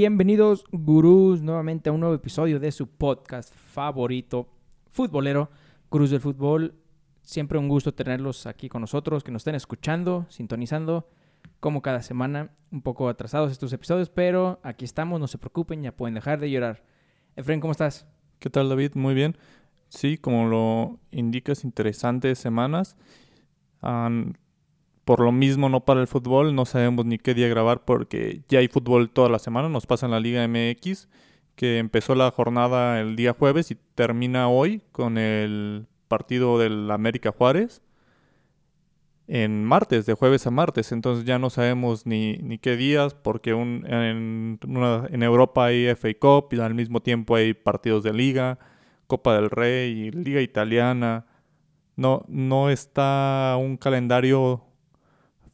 Bienvenidos, gurús, nuevamente a un nuevo episodio de su podcast favorito, futbolero, Gurús del Fútbol. Siempre un gusto tenerlos aquí con nosotros, que nos estén escuchando, sintonizando, como cada semana, un poco atrasados estos episodios, pero aquí estamos, no se preocupen, ya pueden dejar de llorar. Efren, ¿cómo estás? ¿Qué tal, David? Muy bien. Sí, como lo indicas, interesantes semanas. An- por lo mismo, no para el fútbol, no sabemos ni qué día grabar porque ya hay fútbol toda la semana. Nos pasa en la Liga MX, que empezó la jornada el día jueves y termina hoy con el partido del América Juárez en martes, de jueves a martes. Entonces ya no sabemos ni, ni qué días, porque un- en, una- en Europa hay FA Cup y al mismo tiempo hay partidos de Liga, Copa del Rey, Liga Italiana. No, no está un calendario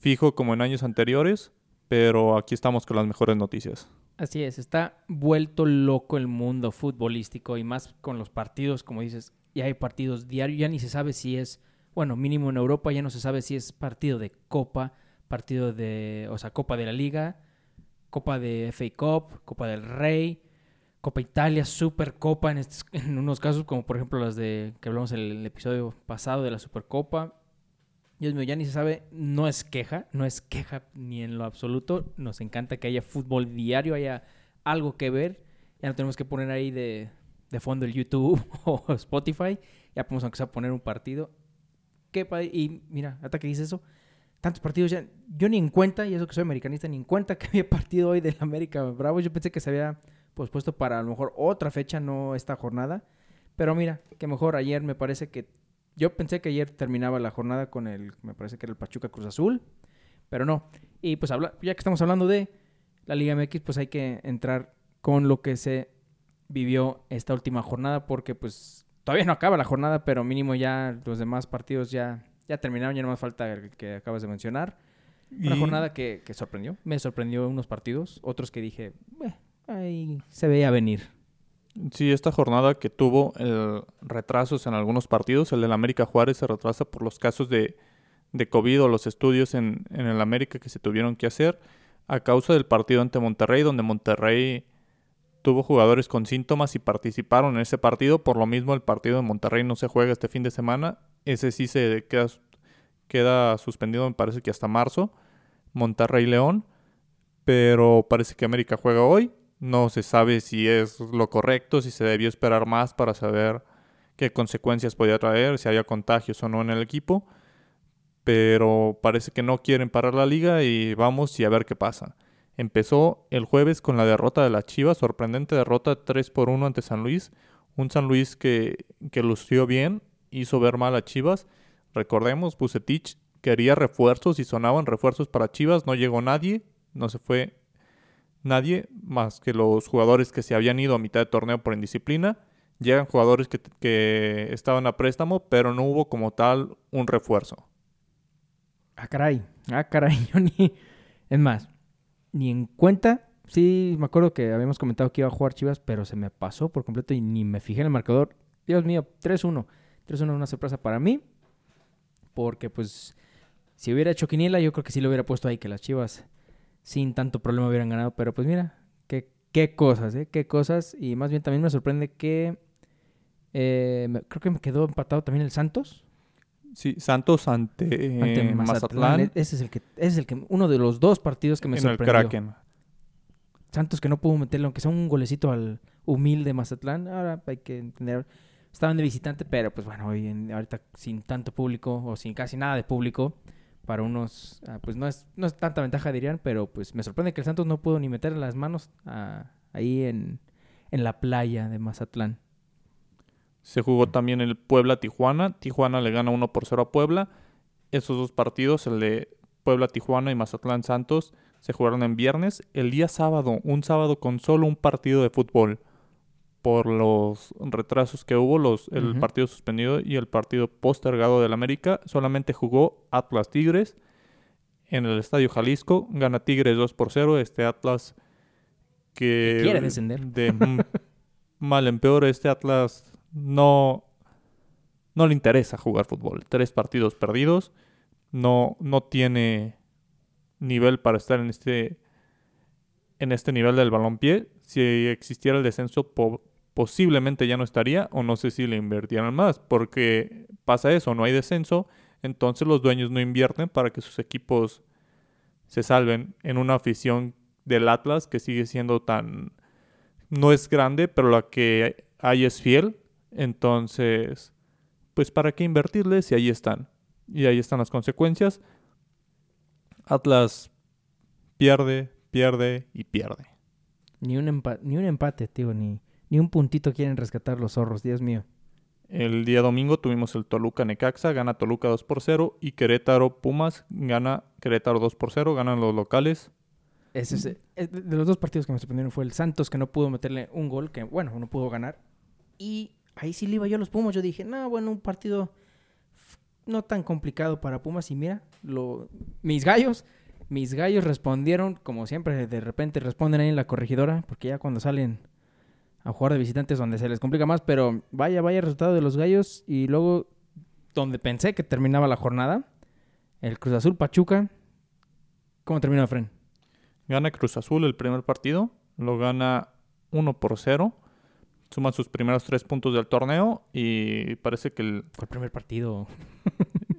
fijo como en años anteriores, pero aquí estamos con las mejores noticias. Así es, está vuelto loco el mundo futbolístico y más con los partidos, como dices, ya hay partidos diarios, ya ni se sabe si es, bueno, mínimo en Europa ya no se sabe si es partido de Copa, partido de, o sea, Copa de la Liga, Copa de FA Cup, Copa del Rey, Copa Italia, Supercopa en, estos- en unos casos, como por ejemplo las de que hablamos en el episodio pasado de la Supercopa. Dios mío, ya ni se sabe, no es queja, no es queja ni en lo absoluto. Nos encanta que haya fútbol diario, haya algo que ver. Ya no tenemos que poner ahí de, de fondo el YouTube o Spotify. Ya podemos aunque sea poner un partido. Qué. Y mira, hasta que dice eso, tantos partidos ya, yo ni en cuenta, y eso que soy americanista, ni en cuenta que había partido hoy del América Bravo. Yo pensé que se había pospuesto para a lo mejor otra fecha, no esta jornada. Pero mira, que mejor ayer me parece que yo pensé que ayer terminaba la jornada con el, me parece que era el Pachuca Cruz Azul, pero no. Y pues habla, ya que estamos hablando de la Liga MX, pues hay que entrar con lo que se vivió esta última jornada, porque pues todavía no acaba la jornada, pero mínimo ya los demás partidos ya, ya terminaron, ya no más falta el que acabas de mencionar. Una Y- jornada que, que sorprendió, me sorprendió unos partidos, otros que dije, "Eh, ahí se veía venir. Sí, esta jornada que tuvo el retrasos en algunos partidos, el del América Juárez se retrasa por los casos de, COVID o los estudios en, en el América que se tuvieron que hacer a causa del partido ante Monterrey, donde Monterrey tuvo jugadores con síntomas y participaron en ese partido. Por lo mismo, el partido de Monterrey no se juega este fin de semana. Ese sí se queda, queda suspendido, me parece que hasta marzo. Monterrey-León. Pero parece que América juega hoy. No se sabe si es lo correcto, si se debió esperar más para saber qué consecuencias podía traer, si había contagios o no en el equipo. Pero parece que no quieren parar la liga y vamos y a ver qué pasa. Empezó el jueves con la derrota de las Chivas, sorprendente derrota 3 por 1 ante San Luis. Un San Luis que, que lució bien, hizo ver mal a Chivas. Recordemos, Bucetich quería refuerzos y sonaban refuerzos para Chivas, no llegó nadie, no se fue nadie más que los jugadores que se habían ido a mitad de torneo por indisciplina. Llegan jugadores que, estaban a préstamo, pero no hubo como tal un refuerzo. Ah, caray. Ah, caray. Ni. Es más, ni en cuenta. Sí, me acuerdo que habíamos comentado que iba a jugar Chivas, pero se me pasó por completo y ni me fijé en el marcador. Dios mío, 3-1. 3-1 una sorpresa para mí. Porque, pues, si hubiera hecho Quiniela, yo creo que sí lo hubiera puesto ahí, que las Chivas sin tanto problema hubieran ganado. Pero, pues, mira, qué, qué cosas, ¿eh? Qué cosas. Y más bien también me sorprende que. eh, creo que me quedó empatado también el Santos. Sí, Santos ante, eh, ante Mazatlán. Mazatlán, E- Ese es el que, ese es el que, uno de los dos partidos que me en el sorprendió. Kraken. Santos que no pudo meterle, aunque sea un golecito al humilde Mazatlán. Ahora hay que entender. Estaban de visitante, pero pues bueno, hoy en- ahorita sin tanto público o sin casi nada de público, para unos, ah, pues no es, no es tanta ventaja dirían, pero pues me sorprende que el Santos no pudo ni meter las manos ah, ahí en, en la playa de Mazatlán. Se jugó también el Puebla-Tijuana. Tijuana le gana 1 por 0 a Puebla. Esos dos partidos, el de Puebla-Tijuana y Mazatlán-Santos, se jugaron en viernes. El día sábado, un sábado con solo un partido de fútbol. Por los retrasos que hubo, los, el partido suspendido y el partido postergado del América, solamente jugó Atlas Tigres en el Estadio Jalisco. Gana Tigres 2 por 0. Este Atlas que... Quiere descender. De mal en peor, este Atlas no, no le interesa jugar fútbol. Tres partidos perdidos. No, no tiene nivel para estar en este en este nivel del balompié. Si existiera el descenso, posiblemente ya no estaría, o no sé si le invirtieran más, porque pasa eso, no hay descenso, entonces los dueños no invierten para que sus equipos se salven en una afición del Atlas que sigue siendo tan... no es grande, pero la que hay es fiel, entonces, pues para qué invertirles si ahí están. Y ahí están las consecuencias. Atlas pierde, pierde y pierde. Ni un, ni un empate, tío, ni, ni un puntito quieren rescatar los zorros, Dios mío. El día domingo tuvimos el Toluca Necaxa, gana Toluca 2 por 0 y Querétaro Pumas gana Querétaro 2 por 0, ganan los locales. Ese, eh, de los dos partidos que me sorprendieron fue el Santos que no pudo meterle un gol, que bueno, no pudo ganar. Y ahí sí le iba yo a los Pumas, yo dije, no, bueno, un partido no tan complicado para Pumas y mira, lo, mis gallos mis gallos respondieron, como siempre, de repente responden ahí en la corregidora, porque ya cuando salen a jugar de visitantes donde se les complica más, pero vaya, vaya resultado de los gallos. Y luego, donde pensé que terminaba la jornada, el Cruz Azul Pachuca. ¿Cómo terminó, Fren? Gana Cruz Azul el primer partido, lo gana 1 por 0. Suman sus primeros tres puntos del torneo y parece que el... Fue el primer partido.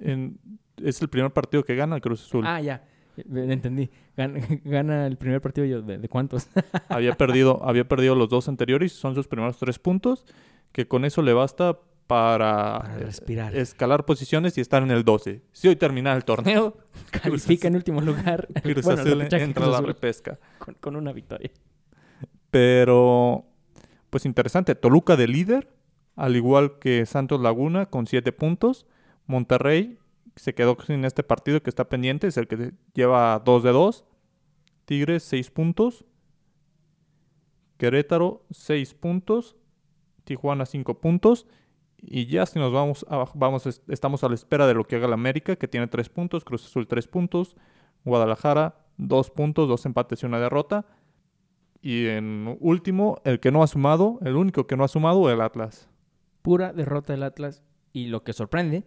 es el primer partido que gana el Cruz Azul. Ah, ya. Entendí. Gana, el primer partido yo, ¿de, cuántos? había, perdido, había perdido los dos anteriores, son sus primeros tres puntos, que con eso le basta para, respirar. escalar posiciones y estar en el 12. Si hoy termina el torneo, califica en último lugar. entra a la repesca. Con, una victoria. Pero, pues interesante. Toluca de líder, al igual que Santos Laguna con siete puntos. Monterrey se quedó sin este partido que está pendiente, es el que lleva 2 de 2. Tigres 6 puntos. Querétaro 6 puntos. Tijuana 5 puntos. Y ya si nos vamos, vamos, estamos a la espera de lo que haga el América, que tiene 3 puntos, Cruz Azul 3 puntos, Guadalajara 2 puntos, 2 empates y una derrota. Y en último, el que no ha sumado, el único que no ha sumado, el Atlas. Pura derrota del Atlas. Y lo que sorprende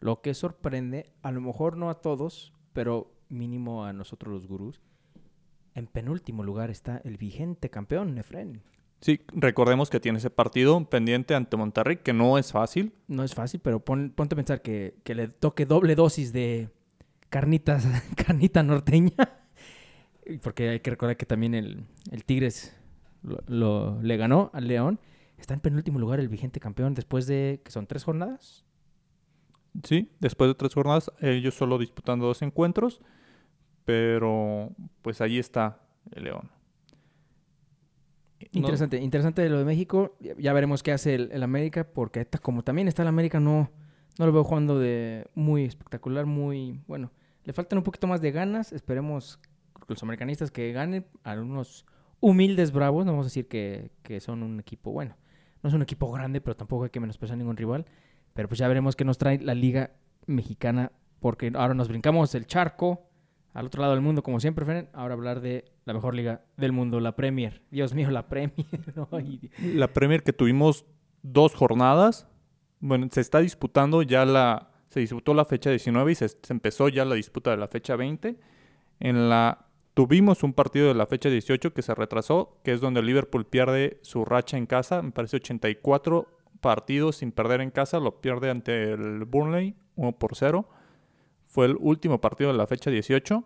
lo que sorprende, a lo mejor no a todos, pero mínimo a nosotros los gurús, en penúltimo lugar está el vigente campeón, Nefren. Sí, recordemos que tiene ese partido pendiente ante Monterrey, que no es fácil. No es fácil, pero ponte a pensar que, le toque doble dosis de carnitas, carnita norteña. Porque hay que recordar que también el, Tigres lo, le ganó al León. Está en penúltimo lugar el vigente campeón después de, que son tres jornadas. Sí, después de tres jornadas, ellos solo disputando dos encuentros, pero pues ahí está el León. Interesante, interesante lo de México. Ya veremos qué hace el, América, porque como también está el América, no, no lo veo jugando de muy espectacular, muy bueno. Le faltan un poquito más de ganas. Esperemos los americanistas que ganen a unos humildes bravos. No vamos a decir que, que son un equipo, bueno, no es un equipo grande, pero tampoco hay que menospreciar ningún rival. Pero pues ya veremos qué nos trae la Liga Mexicana, porque ahora nos brincamos el charco al otro lado del mundo, como siempre, Feren. Ahora hablar de la mejor liga del mundo, la Premier. Dios mío, la Premier. La Premier que tuvimos dos jornadas. Bueno, se está disputando ya la... Se disputó la fecha 19 y se, se empezó ya la disputa de la fecha 20. En la Tuvimos un partido de la fecha 18 que se retrasó, que es donde Liverpool pierde su racha en casa, me parece 84 partidos sin perder en casa, lo pierde ante el Burnley 1 por 0. Fue el último partido de la fecha 18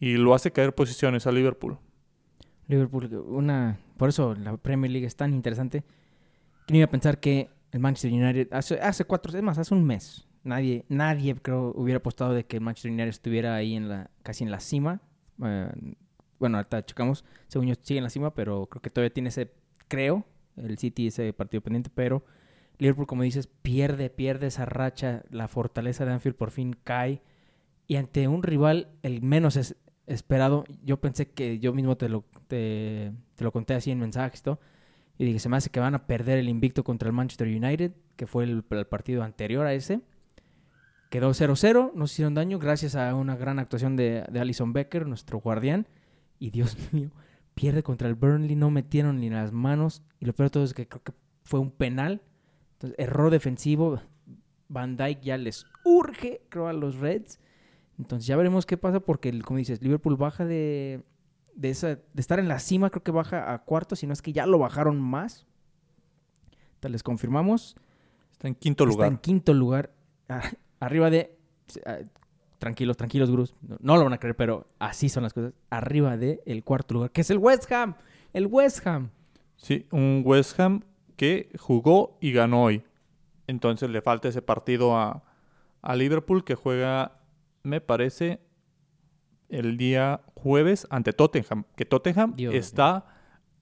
y lo hace caer posiciones a Liverpool. Liverpool, una por eso la Premier League es tan interesante. ¿Quién iba a pensar que el Manchester United hace, hace cuatro, es más, hace un mes, nadie, nadie creo hubiera apostado de que el Manchester United estuviera ahí en la, casi en la cima. Eh, bueno, ahorita checamos, según yo sigue en la cima, pero creo que todavía tiene ese, creo, el City ese partido pendiente, pero Liverpool, como dices, pierde, pierde esa racha, la fortaleza de Anfield por fin cae y ante un rival el menos es esperado, yo pensé que yo mismo te lo, te, lo conté así en mensajes y dije, se me hace que van a perder el invicto contra el Manchester United, que fue el, partido anterior a ese. Quedó 0-0, nos hicieron daño gracias a una gran actuación de, de Alison Becker, nuestro guardián. Y Dios mío, pierde contra el Burnley, no metieron ni las manos. Y lo peor de todo es que creo que fue un penal. Entonces, error defensivo. Van Dyke ya les urge, creo, a los Reds. Entonces ya veremos qué pasa porque, como dices, Liverpool baja de, de, esa, de estar en la cima, creo que baja a cuarto, si no es que ya lo bajaron más. Te les confirmamos. Está en quinto Está lugar. en quinto lugar, arriba de... Tranquilos, tranquilos, Gruz. No, no lo van a creer, pero así son las cosas. Arriba de el cuarto lugar, que es el West Ham. El West Ham. Sí, un West Ham que jugó y ganó hoy. Entonces le falta ese partido a, a Liverpool que juega, me parece, el día jueves ante Tottenham. Que Tottenham Dios está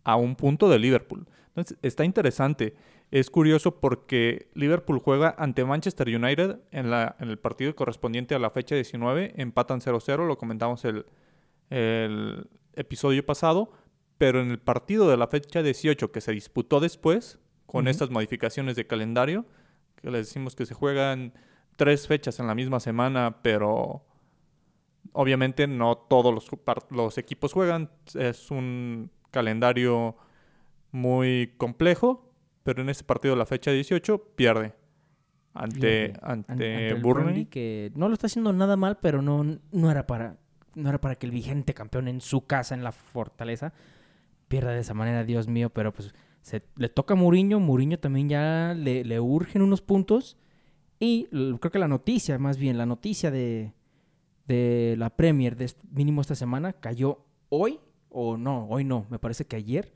a un punto de Liverpool. Entonces está interesante. Es curioso porque Liverpool juega ante Manchester United en, la, en el partido correspondiente a la fecha 19. Empatan 0-0, lo comentamos el, el episodio pasado. Pero en el partido de la fecha 18 que se disputó después, con estas modificaciones de calendario, que les decimos que se juegan tres fechas en la misma semana, pero obviamente no todos los equipos juegan. Es un calendario muy complejo, pero en ese partido de la fecha 18 pierde ante, ante, An- ante el Burnley. Burnley, que no lo está haciendo nada mal, pero no, no era para no era para que el vigente campeón en su casa en la Fortaleza pierda de esa manera, Dios mío, pero pues se, le toca a Mourinho, Mourinho también ya le, le urgen unos puntos y creo que la noticia, más bien la noticia de, de la Premier de mínimo esta semana cayó hoy o no, hoy no, me parece que ayer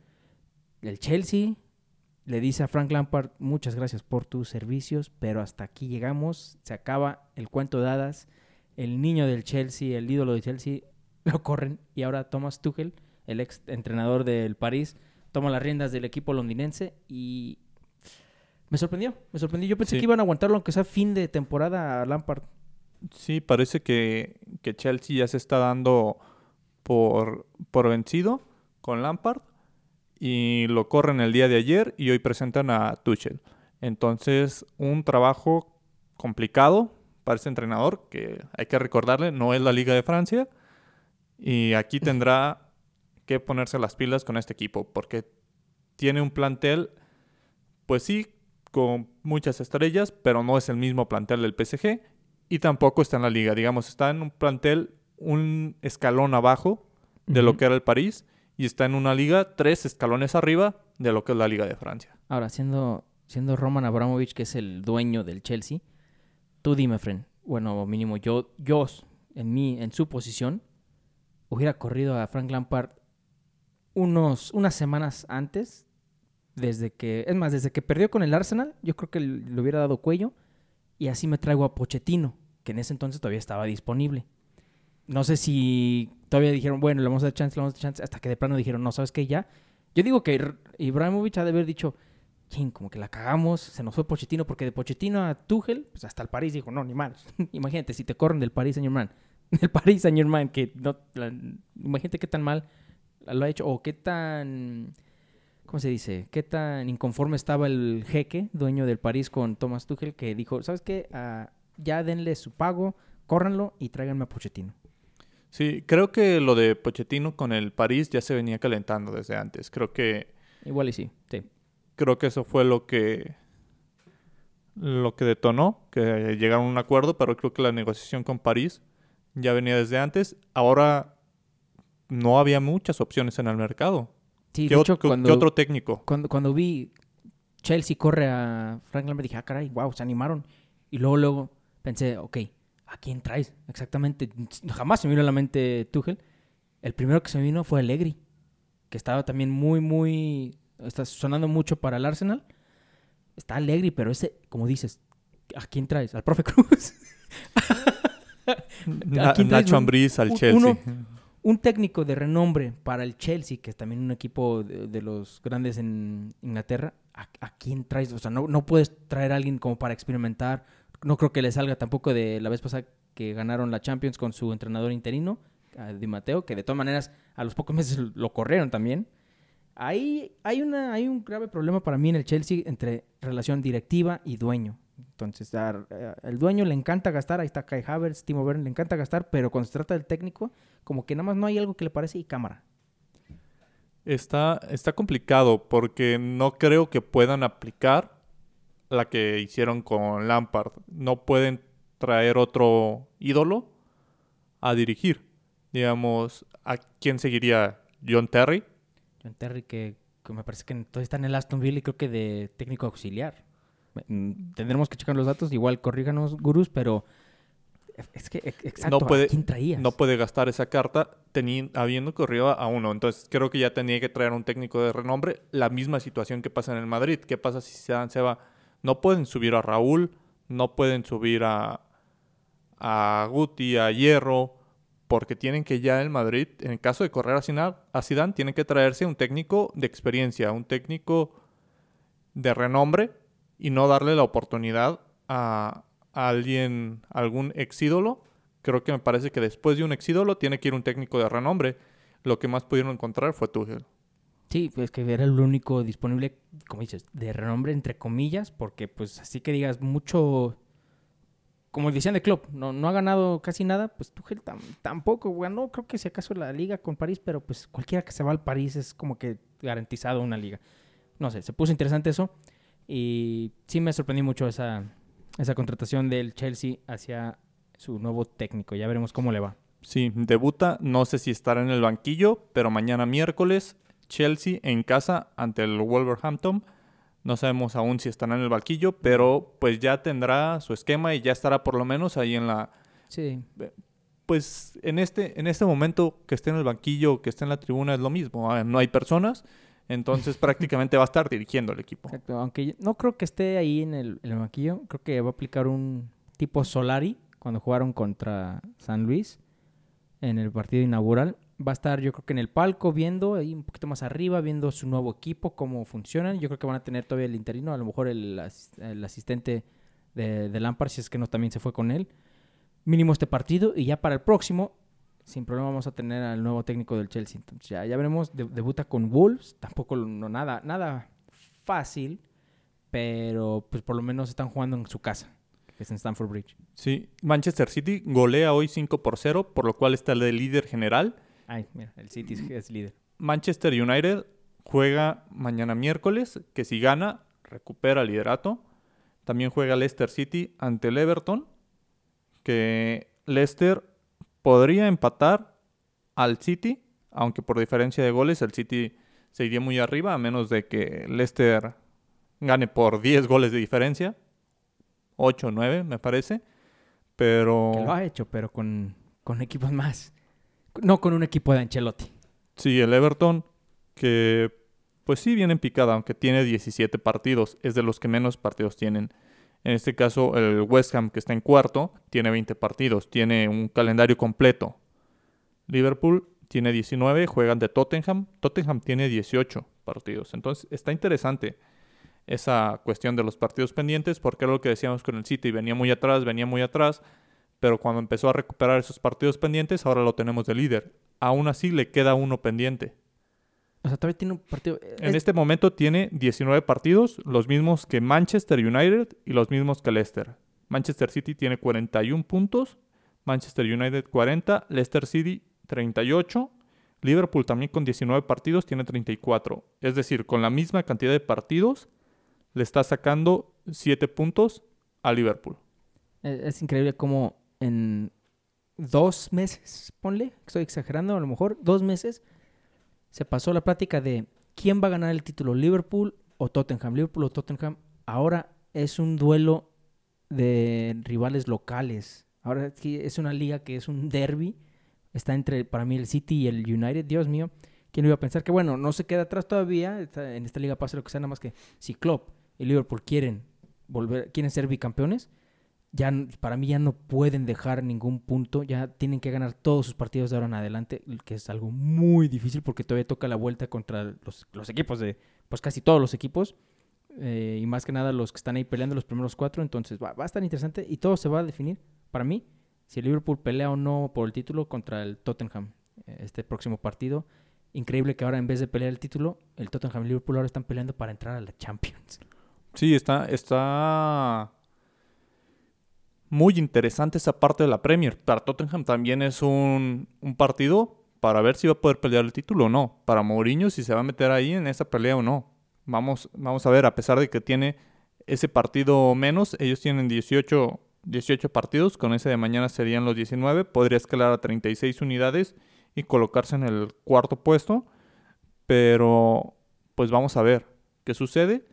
el Chelsea le dice a Frank Lampard, muchas gracias por tus servicios, pero hasta aquí llegamos, se acaba el cuento de hadas, el niño del Chelsea, el ídolo de Chelsea, lo corren y ahora Thomas Tuchel, el ex entrenador del París, toma las riendas del equipo londinense y me sorprendió, me sorprendió. Yo pensé Sí. que iban a aguantarlo aunque sea fin de temporada a Lampard. Sí, parece que, que Chelsea ya se está dando por, por vencido con Lampard y lo corren el día de ayer y hoy presentan a Tuchel. Entonces, un trabajo complicado para este entrenador que hay que recordarle, no es la Liga de Francia y aquí tendrá que ponerse las pilas con este equipo porque tiene un plantel, pues sí, con muchas estrellas, pero no es el mismo plantel del PSG y tampoco está en la liga. Digamos, está en un plantel un escalón abajo de lo que era el París y está en una liga tres escalones arriba de lo que es la Liga de Francia. Ahora, siendo, siendo Roman Abramovich, que es el dueño del Chelsea, tú dime, Fren. Bueno, mínimo yo, yo en mí, en su posición, hubiera corrido a Frank Lampard unos, unas semanas antes, desde que, es más, desde que perdió con el Arsenal, yo creo que le hubiera dado cuello, y así me traigo a Pochettino, que en ese entonces todavía estaba disponible. No sé si todavía dijeron, bueno, le vamos a dar chance, le vamos a dar chance, hasta que de plano dijeron, no, ¿sabes qué? Ya. Yo digo que Ibrahimovic ha de haber dicho, "Chin, como que la cagamos, se nos fue Pochettino, porque de Pochettino a Tuchel, pues hasta el París dijo, no, ni mal. imagínate, si te corren del París Saint Germain, del París Saint Germain, que no, imagínate qué tan mal lo ha hecho, o qué tan, ¿cómo se dice? Qué tan inconforme estaba el jeque, dueño del París, con Thomas Tuchel, que dijo, ¿sabes qué? Ah, ya denle su pago, córranlo y tráiganme a Pochettino. Sí, creo que lo de Pochettino con el París ya se venía calentando desde antes. Creo que Igual y sí, sí. creo que eso fue lo que lo que detonó que llegaron a un acuerdo, pero creo que la negociación con París ya venía desde antes. Ahora no había muchas opciones en el mercado. Sí, ¿Qué, de ot- hecho, qué- cuando, qué otro técnico? cuando, cuando vi Chelsea corre a Frank Lampard, dije, ah, caray, wow, se animaron. Y luego, luego pensé, ok, ¿a quién traes? Exactamente. Jamás se me vino a la mente Tuchel. El primero que se me vino fue Allegri, que estaba también muy, muy... Está sonando mucho para el Arsenal. Está Allegri, pero ese, como dices, ¿a quién traes? ¿Al profe Cruz? ¿a quién traes? Nacho Ambriz al un- Chelsea. uno- un técnico de renombre para el Chelsea, que es también un equipo de, de los grandes en Inglaterra, ¿a, a quién traes? O sea, no, no puedes traer a alguien como para experimentar. No creo que le salga tampoco de la vez pasada que ganaron la Champions con su entrenador interino, Di Matteo, que de todas maneras a los pocos meses lo corrieron también. Ahí hay, una, un grave problema para mí en el Chelsea entre relación directiva y dueño. Entonces, a- a- el dueño le encanta gastar, ahí está Kai Havertz, Timo Werner, le encanta gastar, pero cuando se trata del técnico, como que nada más no hay algo que le parece y cámara. Está, está complicado porque no creo que puedan aplicar la que hicieron con Lampard. No pueden traer otro ídolo a dirigir. Digamos, ¿a quién seguiría John Terry. John Terry que, que me parece que todavía está en el Aston Villa y creo que de técnico auxiliar. Mm, Tendremos que checar los datos, igual corríganos, gurús, pero es que ex- exacto, no puede, ¿a quién traías? no puede gastar esa carta habiendo corrido a uno. Entonces creo que ya tenía que traer un técnico de renombre. La misma situación que pasa en el Madrid. ¿Qué pasa si Zidane se va? No pueden subir a Raúl, no pueden subir a, a Guti, a Hierro, porque tienen que ya el Madrid, en el caso de correr a Zidane, a tienen que traerse un técnico de experiencia, un técnico de renombre y no darle la oportunidad a, a alguien, algún ex ídolo. Creo que me parece que después de un ex ídolo tiene que ir un técnico de renombre. Lo que más pudieron encontrar fue Tuchel. Sí, pues que era el único disponible, como dices, de renombre entre comillas, porque pues así que digas mucho, como decían de Klopp, no, no ha ganado casi nada, pues Tuchel tam- tampoco ganó, creo que si acaso la liga con París, pero pues cualquiera que se va al París es como que garantizado una liga. No sé, se puso interesante eso y sí me sorprendió mucho esa, esa contratación del Chelsea hacia su nuevo técnico, ya veremos cómo le va. Sí, debuta, no sé si estará en el banquillo, pero mañana miércoles Chelsea en casa ante el Wolverhampton. No sabemos aún si estará en el banquillo, pero pues ya tendrá su esquema y ya estará por lo menos ahí en la Sí, pues en este en este momento que esté en el banquillo, que esté en la tribuna es lo mismo, ah, no hay personas, entonces prácticamente va a estar dirigiendo el equipo. Exacto, aunque no creo que esté ahí en el, en el banquillo, creo que va a aplicar un tipo Solari cuando jugaron contra San Luis en el partido inaugural. Va a estar yo creo que en el palco viendo ahí un poquito más arriba, viendo su nuevo equipo, cómo funcionan. Yo creo que van a tener todavía el interino, a lo mejor el, el asistente de, de Lampard, si es que no también se fue con él. Mínimo este partido y ya para el próximo, sin problema vamos a tener al nuevo técnico del Chelsea. Entonces ya, ya veremos, de- debuta con Wolves, tampoco no, nada, nada fácil, pero pues por lo menos están jugando en su casa, es en Stamford Bridge. Sí, Manchester City golea hoy 5 por 0, por lo cual está el de líder general. Ay, mira, el City es- es líder. Manchester United juega mañana miércoles, que si gana, recupera el liderato. También juega Leicester City ante el Everton, que Leicester podría empatar al City, aunque por diferencia de goles el City se iría muy arriba, a menos de que Leicester gane por 10 goles de diferencia. 8 o 9, me parece. Pero... Que lo ha hecho, pero con, con equipos más. No con un equipo de Ancelotti. Sí, el Everton, que pues sí viene en picada, aunque tiene 17 partidos, es de los que menos partidos tienen. En este caso, el West Ham, que está en cuarto, tiene 20 partidos, tiene un calendario completo. Liverpool tiene 19, juegan de Tottenham. Tottenham tiene 18 partidos. Entonces, está interesante esa cuestión de los partidos pendientes, porque era lo que decíamos con el City, venía muy atrás, venía muy atrás, pero cuando empezó a recuperar esos partidos pendientes, ahora lo tenemos de líder. Aún así le queda uno pendiente. O sea, todavía tiene un partido. En es- este momento tiene 19 partidos, los mismos que Manchester United y los mismos que Leicester. Manchester City tiene 41 puntos, Manchester United 40, Leicester City 38, Liverpool también con 19 partidos tiene 34. Es decir, con la misma cantidad de partidos le está sacando 7 puntos a Liverpool. Es, es increíble cómo en dos meses, ponle, estoy exagerando a lo mejor, dos meses, se pasó la plática de quién va a ganar el título, Liverpool o Tottenham. Liverpool o Tottenham. Ahora es un duelo de rivales locales. Ahora es una liga que es un derby. Está entre, para mí, el City y el United. Dios mío, ¿quién iba a pensar que, bueno, no se queda atrás todavía? En esta liga pasa lo que sea, nada más que si Klopp y Liverpool quieren volver, quieren ser bicampeones, ya para mí ya no pueden dejar ningún punto, ya tienen que ganar todos sus partidos de ahora en adelante, que es algo muy difícil porque todavía toca la vuelta contra los, los equipos de, pues casi todos los equipos, eh, y más que nada los que están ahí peleando los primeros cuatro, entonces va, va a estar interesante y todo se va a definir, para mí, si el Liverpool pelea o no por el título contra el Tottenham eh, este próximo partido. Increíble que ahora en vez de pelear el título, el Tottenham y Liverpool ahora están peleando para entrar a la Champions. Sí, está, está muy interesante esa parte de la Premier. Para Tottenham también es un, un partido para ver si va a poder pelear el título o no. Para Mourinho si se va a meter ahí en esa pelea o no. Vamos, vamos a ver, a pesar de que tiene ese partido menos, ellos tienen 18, 18 partidos, con ese de mañana serían los 19, podría escalar a 36 unidades y colocarse en el cuarto puesto. Pero, pues vamos a ver qué sucede.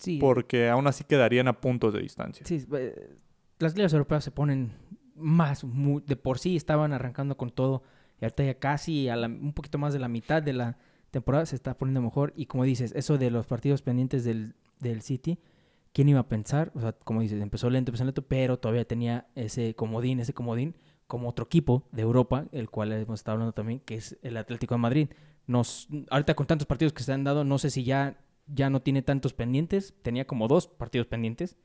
Sí, Porque aún así quedarían a puntos de distancia. sí, eh, las ligas europeas se ponen más, de por sí estaban arrancando con todo y ahorita ya casi a la- un poquito más de la mitad de la temporada se está poniendo mejor y como dices, eso de los partidos pendientes del, del City, ¿quién iba a pensar? O sea, como dices, empezó lento, empezó lento, pero todavía tenía ese comodín, ese comodín como otro equipo de Europa, el cual hemos estado hablando también, que es el Atlético de Madrid. Nos, ahorita con tantos partidos que se han dado, no sé si ya, ya no tiene tantos pendientes, tenía como dos partidos pendientes,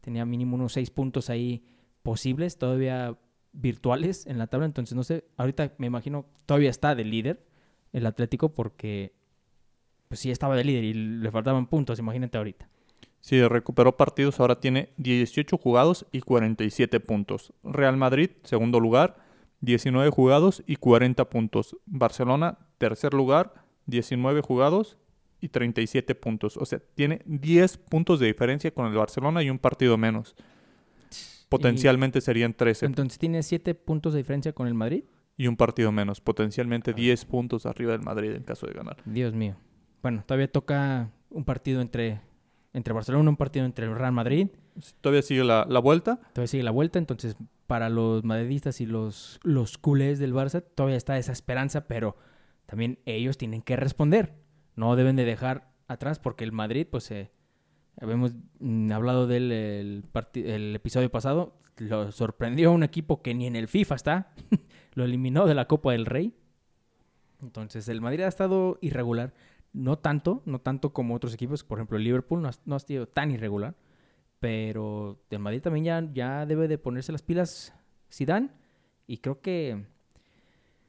tenía mínimo unos seis puntos ahí posibles, todavía virtuales en la tabla, entonces no sé, ahorita me imagino todavía está de líder el Atlético porque pues sí estaba de líder y le faltaban puntos, imagínate ahorita. Sí, recuperó partidos, ahora tiene 18 jugados y 47 puntos. Real Madrid, segundo lugar, 19 jugados y 40 puntos. Barcelona, tercer lugar, 19 jugados y 37 puntos. O sea, tiene 10 puntos de diferencia con el Barcelona y un partido menos. Potencialmente serían 13 Entonces tiene siete puntos de diferencia con el Madrid. y un partido menos. Potencialmente Ah. 10 puntos arriba del Madrid en caso de ganar. Dios mío. Bueno, todavía toca un partido entre, entre Barcelona, un partido entre el Real Madrid. Todavía sigue la, la vuelta. Todavía sigue la vuelta, entonces para los madridistas y los, los culés del Barça todavía está esa esperanza, pero también ellos tienen que responder. No deben de dejar atrás porque el Madrid, pues eh, habíamos mm, hablado del el, el episodio pasado, lo sorprendió un equipo que ni en el FIFA está, lo eliminó de la Copa del Rey. Entonces el Madrid ha estado irregular, no tanto, no tanto como otros equipos, por ejemplo el Liverpool no ha, no ha sido tan irregular, pero el Madrid también ya, ya debe de ponerse las pilas Zidane y creo que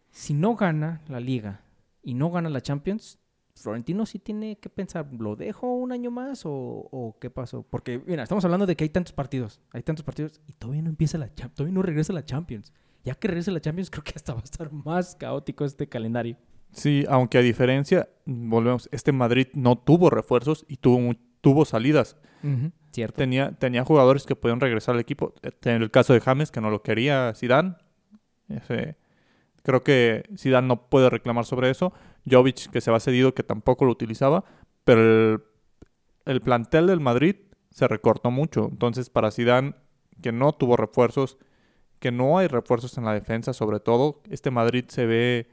si no gana la liga y no gana la Champions, Florentino sí tiene que pensar, ¿lo dejo un año más o, o qué pasó? Porque, mira, estamos hablando de que hay tantos partidos, hay tantos partidos y todavía no empieza la Champions, todavía no regresa la Champions. Ya que regrese la Champions, creo que hasta va a estar más caótico este calendario. Sí, aunque a diferencia, volvemos, este Madrid no tuvo refuerzos y tuvo, tuvo salidas. Cierto. Tenía, tenía jugadores que podían regresar al equipo. En el caso de James, que no lo quería Zidane. Ese- creo que Zidane no puede reclamar sobre eso. Jovic, que se va cedido, que tampoco lo utilizaba. Pero el, el plantel del Madrid se recortó mucho. Entonces, para Zidane, que no tuvo refuerzos, que no hay refuerzos en la defensa, sobre todo, este Madrid se ve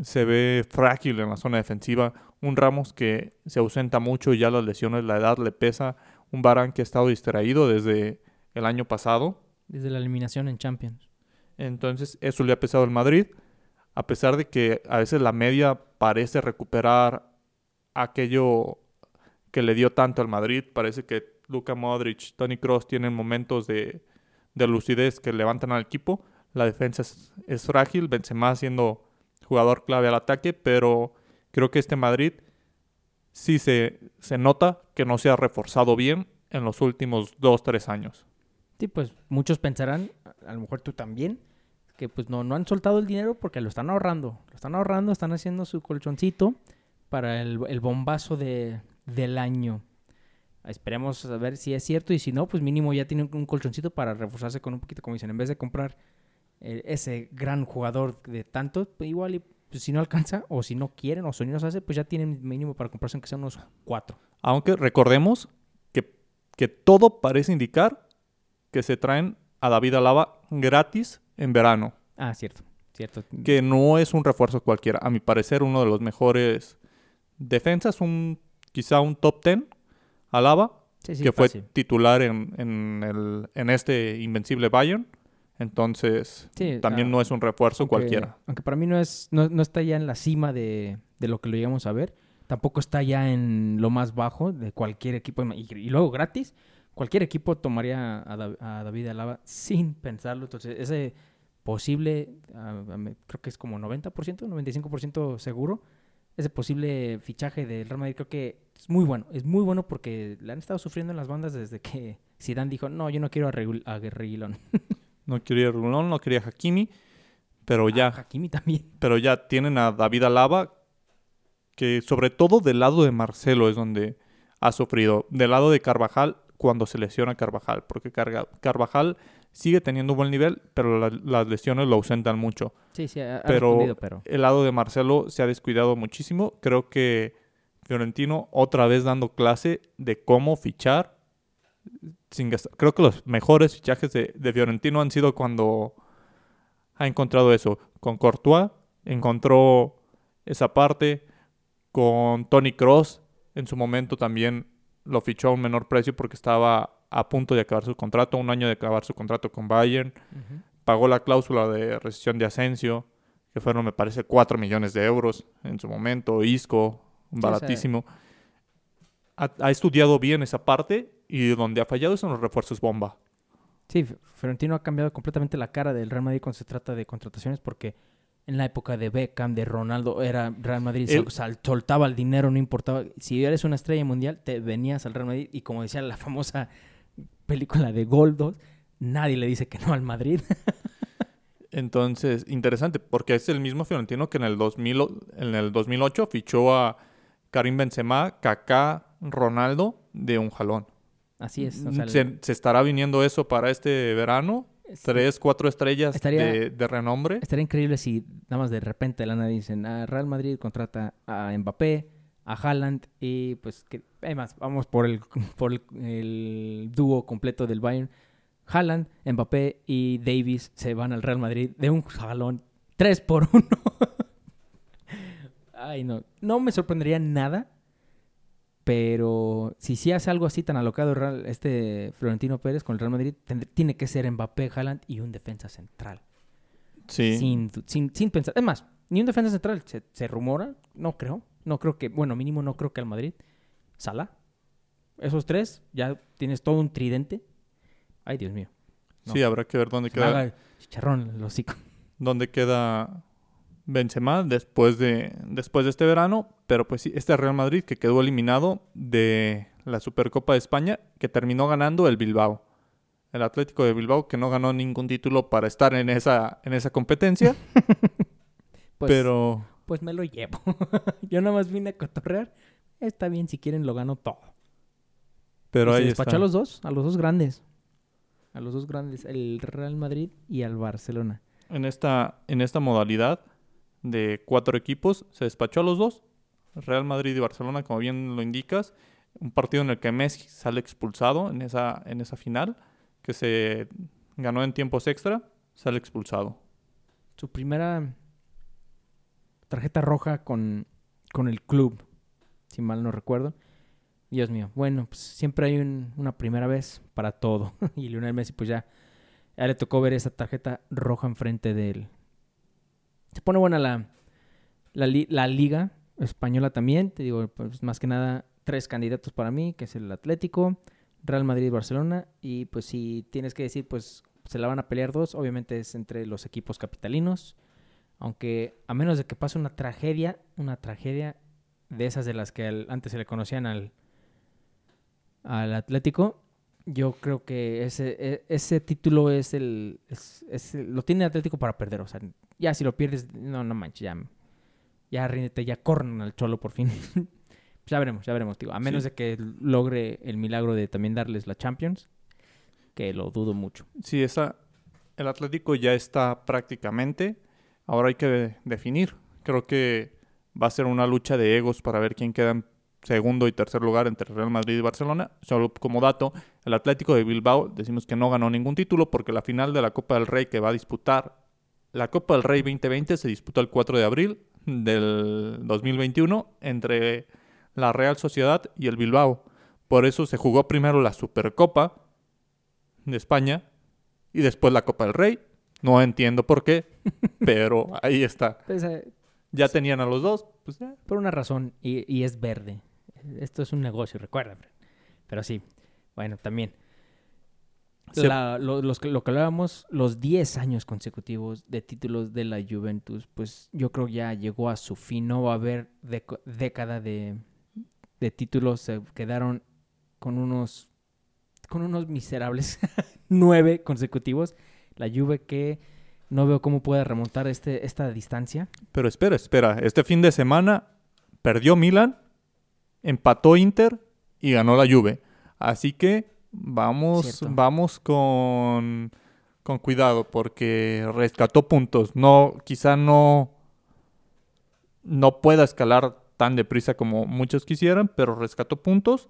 se ve frágil en la zona defensiva. Un Ramos que se ausenta mucho y ya las lesiones, la edad le pesa. Un Barán que ha estado distraído desde el año pasado. Desde la eliminación en Champions. Entonces eso le ha pesado al Madrid. A pesar de que a veces la media parece recuperar aquello que le dio tanto al Madrid. Parece que Luka Modric, Tony Cross tienen momentos de, de lucidez que levantan al equipo. La defensa es, es frágil. Benzema siendo jugador clave al ataque. Pero creo que este Madrid sí se, se nota que no se ha reforzado bien en los últimos dos, tres años. Sí, pues muchos pensarán, a lo mejor tú también, que pues no, no han soltado el dinero porque lo están ahorrando. Lo están ahorrando, están haciendo su colchoncito para el, bombazo de, del año. Esperemos a ver si es cierto y si no, pues mínimo ya tienen un colchoncito para reforzarse con un poquito, como dicen, en vez de comprar eh, ese gran jugador de tanto, pues igual pues, si no alcanza o si no quieren o si no se hace, pues ya tienen mínimo para comprarse aunque sea unos cuatro. Aunque recordemos que, que todo parece indicar que se traen a David Alaba gratis en verano. Ah, cierto, cierto. Que no es un refuerzo cualquiera. A mi parecer, uno de los mejores defensas, un quizá un top 10. Alaba, Sí, sí, que fue titular en, en, el, en este invencible Bayern. Entonces, Sí, también ah, no es un refuerzo aunque- cualquiera. Aunque para mí no es, no, no está ya en la cima de, de lo que lo llegamos a ver. Tampoco está ya en lo más bajo de cualquier equipo. Y, y luego gratis, cualquier equipo tomaría a, a David Alaba sin pensarlo. Entonces, ese posible, ah, ah, me- creo que es como 90%, 95% seguro. Ese posible fichaje del Real Madrid creo que es muy bueno. Es muy bueno porque le han estado sufriendo en las bandas desde que Zidane dijo, no, yo no quiero a, Regul- a Reguilón. No quería Rulón, no quería Hakimi. Pero ya, A Hakimi también. pero ya tienen a David Alaba, que sobre todo del lado de Marcelo es donde ha sufrido. Del lado de Carvajal, cuando se lesiona Carvajal, porque Carvajal sigue teniendo buen nivel, pero la- las lesiones lo ausentan mucho. Sí, sí, ha, Pero- pero... El lado de Marcelo se ha descuidado muchísimo. Creo que Fiorentino otra vez dando clase de cómo fichar. Sin gastar. Creo que los mejores fichajes de, de Fiorentino han sido cuando ha encontrado eso. Con Courtois encontró esa parte. Con Tony Cross en su momento también lo fichó a un menor precio porque estaba a punto de acabar su contrato, un año de acabar su contrato con Bayern pagó la cláusula de rescisión de Asensio, que fueron, me parece, 4 millones de euros en su momento. Isco, baratísimo. Ha, ha estudiado bien esa parte y donde ha fallado son los refuerzos bomba. Sí, Florentino ha cambiado completamente la cara del Real Madrid cuando se trata de contrataciones porque en la época de Beckham, de Ronaldo, era Real Madrid, Él- sal- soltaba el dinero, no importaba. Si eres una estrella mundial, te venías al Real Madrid y como decía la famosa película de Goldos, nadie le dice que no al Madrid. Entonces, interesante, porque es el mismo Fiorentino que en el, 2000, o- en el 2008 fichó a Karim Benzema, Kaká, Ronaldo de un jalón. Así es. o sea, el- se, se estará viniendo eso para este verano. Es- Tres, cuatro estrellas Estaría- de, de renombre. Estaría increíble si nada más de repente de la nada dicen, ah, Real Madrid contrata a Mbappé, a Haaland y pues que además vamos por el por el, el dúo completo del Bayern. Haaland, Mbappé y Davis se van al Real Madrid de un jalón 3 por 1. Ay, no, no me sorprendería nada. Pero si sí hace algo así tan alocado Real- este Florentino Pérez con el Real Madrid, tiene que ser Mbappé, Haaland y un defensa central. Sí. Sin, sin, sin pensar. Es más, ni un defensa central se, se rumora. No creo. No creo que, bueno, mínimo no creo que al Madrid. Sala. Esos tres, ya tienes todo un tridente. Ay, Dios mío. No. Sí, habrá que ver dónde Se queda. chicharrón el hocico. dónde queda Benzema después de, después de este verano. Pero pues sí, este Real Madrid que quedó eliminado de la Supercopa de España, que terminó ganando el Bilbao. El Atlético de Bilbao que no ganó ningún título para estar en esa, en esa competencia. Pues, pero pues me lo llevo. Yo nada más vine a cotorrear. Está bien, si quieren lo gano todo. pero Y se ahí despachó está. a los dos, a los dos grandes. A los dos grandes, el Real Madrid y al Barcelona. En esta, en esta modalidad de cuatro equipos se despachó a los dos. Real Madrid y Barcelona, como bien lo indicas. Un partido en el que Messi sale expulsado en esa, en esa final, que se ganó en tiempos extra, sale expulsado. Su primera tarjeta roja con, con el club, si mal no recuerdo. Dios mío, bueno, pues siempre hay un- una primera vez para todo. y Lionel Messi, pues ya, ya le tocó ver esa tarjeta roja enfrente de él. Se pone buena la, la, li- la liga española también. Te digo, pues más que nada, tres candidatos para mí, que es el Atlético, Real Madrid y Barcelona. Y pues si tienes que decir, pues se la van a pelear dos, obviamente es entre los equipos capitalinos. Aunque a menos de que pase una tragedia, una tragedia de esas de las que antes se le conocían al, al Atlético, yo creo que ese, e- ese título es el, es- es el- Lo tiene Atlético para perder. O sea, ya si lo pierdes, no, no manches, ya, ya ríndete, ya corren al cholo por fin. ya veremos, ya veremos, digo. A menos Sí. de que logre el milagro de también darles la Champions, que lo dudo mucho. Sí, esa, el Atlético ya está prácticamente. Ahora hay que definir. Creo que va a ser una lucha de egos para ver quién queda en segundo y tercer lugar entre Real Madrid y Barcelona. Solo como dato, el Atlético de Bilbao decimos que no ganó ningún título porque la final de la Copa del Rey que va a disputar, la Copa del Rey 2020 se disputó el 4 de abril del 2021 entre la Real Sociedad y el Bilbao. Por eso se jugó primero la Supercopa de España y después la Copa del Rey. No entiendo por qué, pero ahí está. Pues, eh, Ya tenían a los dos, pues por una razón, y, y es verde. Esto es un negocio, recuerda. Pero sí, bueno, también. Se- La- lo, los que- lo que hablábamos, los 10 años consecutivos de títulos de la Juventus, pues yo creo ya llegó a su fin. No va a haber década de, de títulos. Se quedaron con unos, con unos miserables nueve consecutivos. La Juve que no veo cómo pueda remontar este, esta distancia. Pero espera, espera. Este fin de semana perdió Milan, empató Inter y ganó la Juve. Así que vamos, Cierto. vamos con con cuidado porque rescató puntos. No, quizá no, no pueda escalar tan deprisa como muchos quisieran, pero rescató puntos.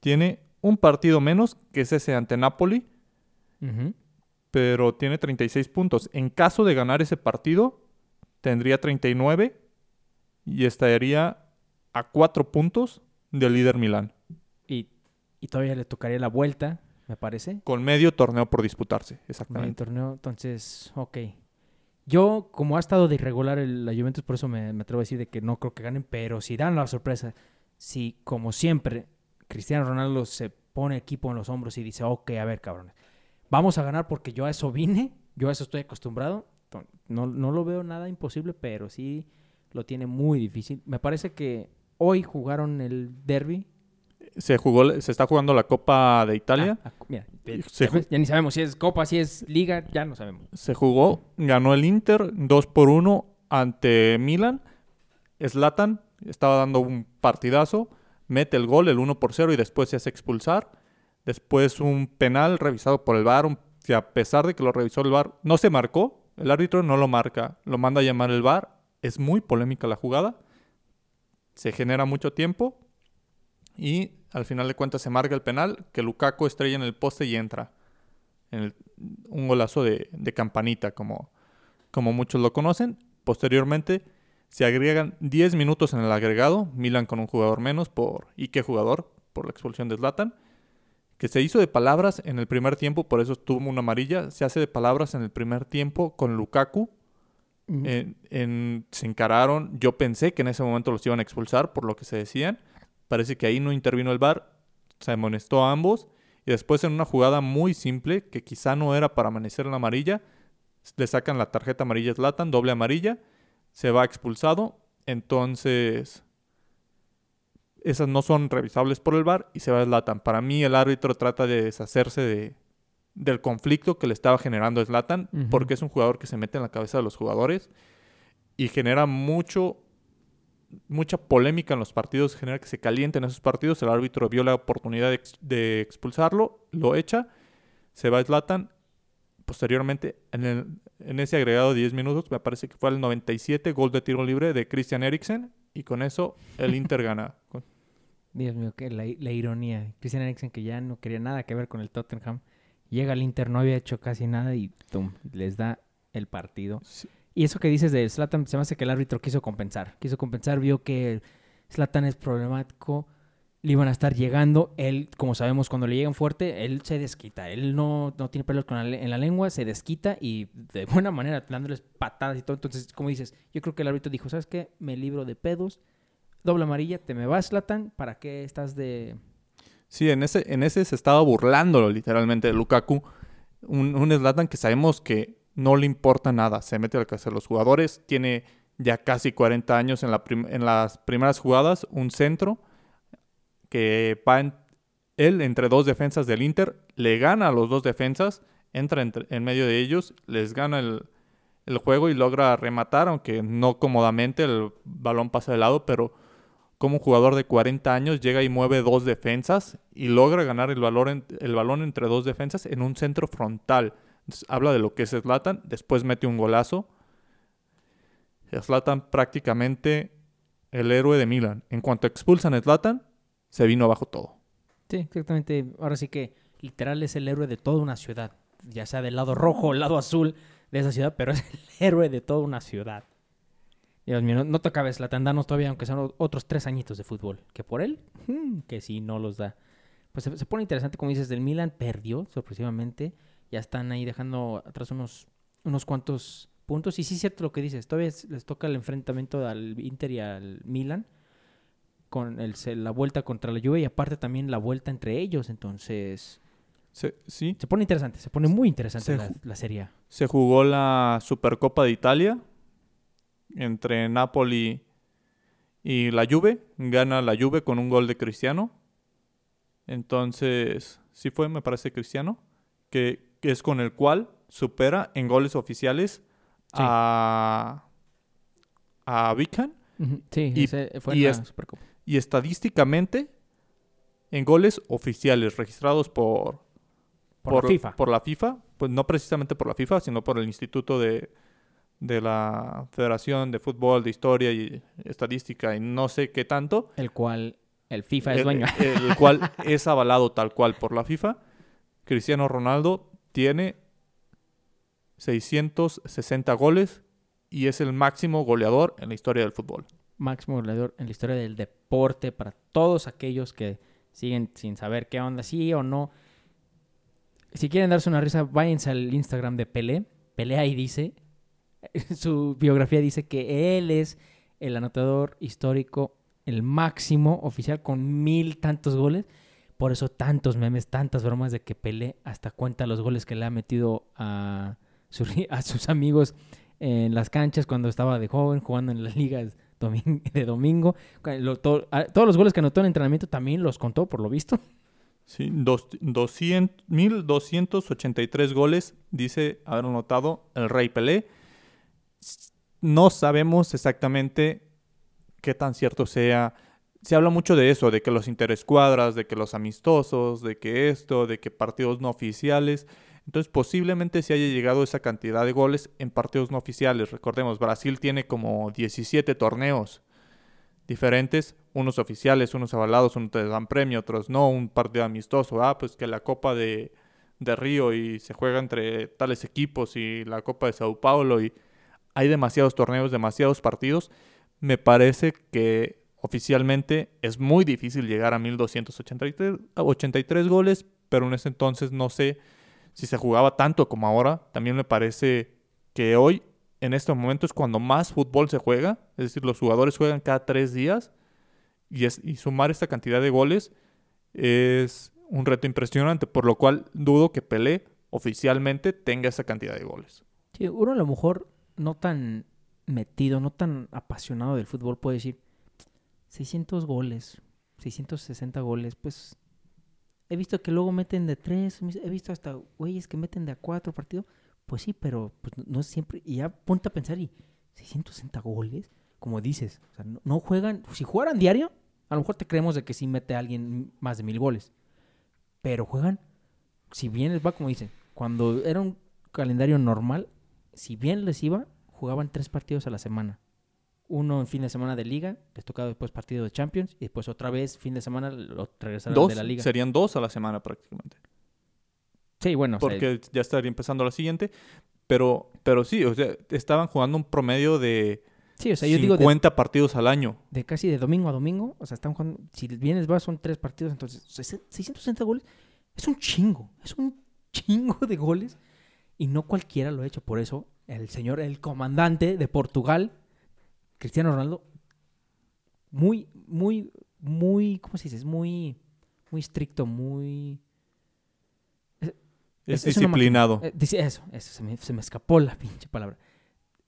Tiene un partido menos, que es ese ante Napoli, pero tiene 36 puntos. En caso de ganar ese partido, tendría 39 y estaría a 4 puntos del líder Milán. Y, todavía le tocaría la vuelta me parece. Con medio torneo por disputarse, exactamente. Medio torneo, entonces, ok. Yo, como ha estado de irregular el, la Juventus, por eso me, atrevo a decir de que no creo que ganen, pero si dan la sorpresa, si como siempre Cristiano Ronaldo se pone equipo en los hombros y dice, ok, a ver, cabrones, vamos a ganar porque yo a eso vine, yo a eso estoy acostumbrado, no, no lo veo nada imposible, pero sí lo tiene muy difícil. Me parece que hoy jugaron el derby se jugó, se está jugando la Copa de Italia. Ah, ah, mira, ya ni sabemos si es Copa, si es Liga, ya no sabemos. Se jugó, ganó el Inter 2 por 1 ante Milan. Slatan estaba dando un partidazo, mete el gol, el 1 por 0 y después se hace expulsar. Después un penal revisado por el VAR, que a pesar de que lo revisó el VAR, no se marcó. El árbitro no lo marca, lo manda a llamar el VAR. Es muy polémica la jugada. Se genera mucho tiempo y al final de cuentas se marca el penal, que Lukaku estrella en el poste y entra. En un golazo de, campanita, como, como muchos lo conocen. Posteriormente se agregan 10 minutos en el agregado, Milan con un jugador menos por ¿y qué jugador? por la expulsión de Zlatan, que se hizo de palabras en el primer tiempo, por eso tuvo una amarilla, se hace de palabras en el primer tiempo con Lukaku. se encararon, yo pensé que en ese momento los iban a expulsar por lo que se decían, Parece que ahí no intervino el VAR, se amonestó a ambos y después en una jugada muy simple que quizá no era para amanecer en la amarilla, le sacan la tarjeta amarilla Slatan, doble amarilla, se va expulsado, entonces esas no son revisables por el VAR y se va Slatan. Para mí el árbitro trata de deshacerse de, del conflicto que le estaba generando Slatan, porque es un jugador que se mete en la cabeza de los jugadores y genera mucho mucha polémica en los partidos, genera que se calienten esos partidos. El árbitro vio la oportunidad de, expulsarlo, lo echa, se va a Zlatan. Posteriormente, en, en ese agregado de 10 minutos, me parece que fue el 97, gol de tiro libre de Christian Eriksen. Y con eso el Inter gana. Dios mío, que la, ironía. Christian Eriksen que ya no quería nada que ver con el Tottenham. Llega al Inter, no había hecho casi nada y tum, les da el partido. Y eso que dices de Slatan, se me hace que el árbitro quiso compensar. Quiso compensar, vio que Slatan es problemático, le iban a estar llegando. Él, como sabemos, cuando le llegan fuerte, él se desquita. Él no, no tiene pelos en la lengua, se desquita y de buena manera, dándoles patadas y todo. Entonces, como dices, yo creo que el árbitro dijo, ¿sabes qué? Me libro de pedos, doble amarilla, te me vas, Slatan, ¿para qué estás de...? Sí, en ese, en ese se estaba burlándolo literalmente de Lukaku. Un, un Zlatan que sabemos que no le importa nada, se mete al que hacer los jugadores, tiene ya casi 40 años en, la en las primeras jugadas, un centro que va él entre dos defensas del Inter, le gana a los dos defensas, entra en medio de ellos, les gana el, juego y logra rematar, aunque no cómodamente, el balón pasa de lado, pero como un jugador de 40 años llega y mueve dos defensas y logra ganar el balón entre dos defensas en un centro frontal habla de lo que es Slatan, después mete un golazo. Slatan prácticamente el héroe de Milan. En cuanto expulsan a Slatan, se vino abajo todo. Sí, exactamente. Ahora sí que literal es el héroe de toda una ciudad, ya sea del lado rojo o el lado azul de esa ciudad, pero es el héroe de toda una ciudad. Dios mío, no, no toca Zlatan, danos todavía, aunque sean otros tres añitos de fútbol. Que por él, que si no los da. Pues se, se, pone interesante, como dices, del Milan perdió sorpresivamente ya están ahí dejando atrás unos, unos cuantos puntos. Y sí es cierto lo que dices, todavía les toca el enfrentamiento al Inter y al Milan con el, la vuelta contra la Juve y aparte también la vuelta entre ellos, entonces... sí. Se pone interesante, se pone muy interesante la, la, serie. Se jugó la Supercopa de Italia entre Napoli y la Juve. Gana la Juve con un gol de Cristiano. Entonces, sí fue, me parece, Cristiano. Que que es con el cual supera en goles oficiales a, a. Sí, y, fue y, Supercopa. y estadísticamente, en goles oficiales registrados por, Por, la FIFA. Por la FIFA, pues no precisamente por la FIFA, sino por el Instituto de, de la Federación de Fútbol, de Historia y Estadística y no sé qué tanto. El cual el FIFA es dueño. El, el cual es avalado tal cual por la FIFA. Cristiano Ronaldo tiene 660 goles y es el máximo goleador en la historia del fútbol. Máximo goleador en la historia del deporte para todos aquellos que siguen sin saber qué onda, sí o no. Si quieren darse una risa, váyanse al Instagram de Pelé. Pelé ahí dice, su biografía dice que él es el anotador histórico, el máximo oficial con mil tantos goles. Por eso tantos memes, tantas bromas de que Pelé hasta cuenta los goles que le ha metido a, sus amigos en las canchas cuando estaba de joven, jugando en las ligas de domingo. todos los goles que anotó en entrenamiento también los contó, por lo visto. Sí, dos, 200, 1283 goles, dice haber anotado el Rey Pelé. No sabemos exactamente qué tan cierto sea. Se habla mucho de eso, de que los interescuadras, de que los amistosos, de que esto, de que partidos no oficiales. Entonces posiblemente se haya llegado esa cantidad de goles en partidos no oficiales. Recordemos, Brasil tiene como 17 torneos diferentes, unos oficiales, unos avalados, unos te dan premio, otros no, un partido amistoso. Ah, pues que la Copa de, de Río y se juega entre tales equipos y la Copa de Sao Paulo y hay demasiados torneos, demasiados partidos. Me parece que oficialmente es muy difícil llegar a 1283 goles, pero en ese entonces no sé si se jugaba tanto como ahora. También me parece que hoy, en este momento, es cuando más fútbol se juega. Es decir, los jugadores juegan cada tres días. Y, y sumar esta cantidad de goles es un reto impresionante. Por lo cual dudo que Pelé oficialmente tenga esa cantidad de goles. Sí, uno a lo mejor no tan metido, no tan apasionado del fútbol puede decir 600 goles, 660 goles, pues He visto que luego meten de tres, he visto hasta güeyes que meten de a cuatro partidos. Pues sí, pero pues, no siempre. Y ya ponte a pensar, y 660 goles, como dices, no, juegan. Si jugaran diario, a lo mejor te creemos de que sí mete a alguien más de mil goles. Pero juegan, si bien les va, como dicen, cuando era un calendario normal, si bien les iba, jugaban tres partidos a la semana uno en fin de semana de liga, les tocaba después partido de Champions y después otra vez fin de semana lo regresaron de la liga. Serían dos a la semana prácticamente. Sí, bueno. Porque ya estaría empezando la siguiente. Pero, pero sí, o sea, estaban jugando un promedio de sí, o sea, yo 50 digo partidos al año. De casi de domingo a domingo. O sea, están jugando. Si vienes, vas, son tres partidos. Entonces, 660 goles es un chingo. Es un chingo de goles. Y no cualquiera lo ha hecho. Por eso, el señor, el comandante de Portugal, Cristiano Ronaldo, muy, muy, muy, ¿cómo se dice? Es muy, muy estricto, muy... Es, disciplinado. Eh, eso, eso, se me, se me, escapó la pinche palabra.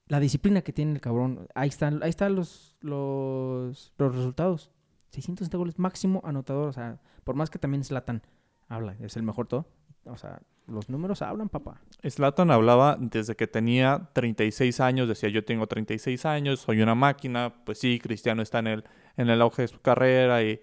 La disciplina que tiene el cabrón. Ahí están, ahí están los, los, los resultados. 660 goles máximo anotador. O sea, por más que también Slatan habla, es el mejor todo. O sea, los números hablan, papá. Slatan hablaba desde que tenía 36 años, decía yo tengo 36 años, soy una máquina, pues sí, Cristiano está en el, en el auge de su carrera y,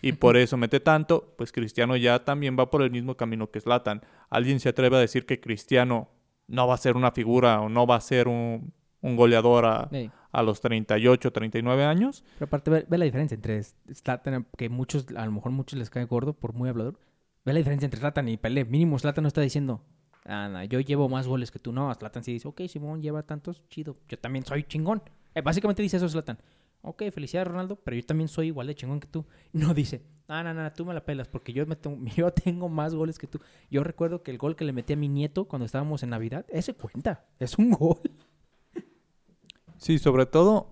y por eso mete tanto, pues Cristiano ya también va por el mismo camino que Slatan. ¿Alguien se atreve a decir que Cristiano no va a ser una figura o no va a ser un, un goleador a, a, los 38, 39 años? Pero aparte, ve, ve la diferencia entre Slatan, que muchos, a lo mejor muchos les cae gordo por muy hablador, Ve la diferencia entre Zlatan y Pelé. Mínimo Zlatan no está diciendo, yo llevo más goles que tú. No, Zlatan sí dice, ok, Simón lleva tantos, chido. Yo también soy chingón. Eh, básicamente dice eso Zlatan. Ok, felicidades Ronaldo, pero yo también soy igual de chingón que tú. No dice, ah, no, no, tú me la pelas porque yo, me tengo, yo tengo más goles que tú. Yo recuerdo que el gol que le metí a mi nieto cuando estábamos en Navidad, ese cuenta, es un gol. Sí, sobre todo,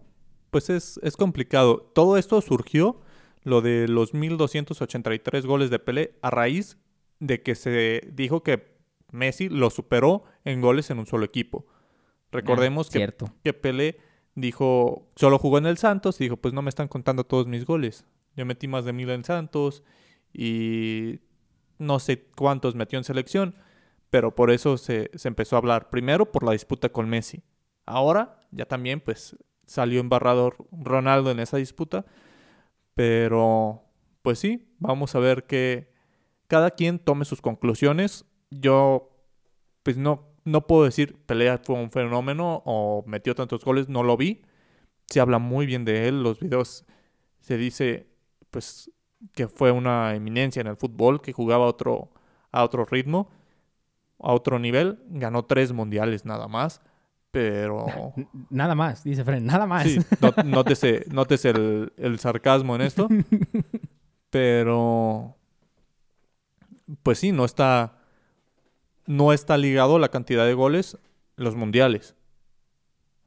pues es, es complicado. Todo esto surgió lo de los 1283 goles de Pelé a raíz de que se dijo que Messi lo superó en goles en un solo equipo. Recordemos ah, que, que Pelé dijo, solo jugó en el Santos y dijo, pues no me están contando todos mis goles. Yo metí más de mil en Santos y no sé cuántos metió en selección, pero por eso se, se empezó a hablar. Primero por la disputa con Messi. Ahora ya también pues salió embarrador Ronaldo en esa disputa pero, pues sí, vamos a ver que cada quien tome sus conclusiones. yo, pues no, no puedo decir Pelea fue un fenómeno o metió tantos goles, no lo vi. Se habla muy bien de él, los videos se dice, pues, que fue una eminencia en el fútbol, que jugaba otro, a otro ritmo, a otro nivel, ganó tres mundiales nada más. Pero. Nada más, dice Fren, nada más. Sí, nótese, el, el, sarcasmo en esto. pero. Pues sí, no está. No está ligado la cantidad de goles en los mundiales.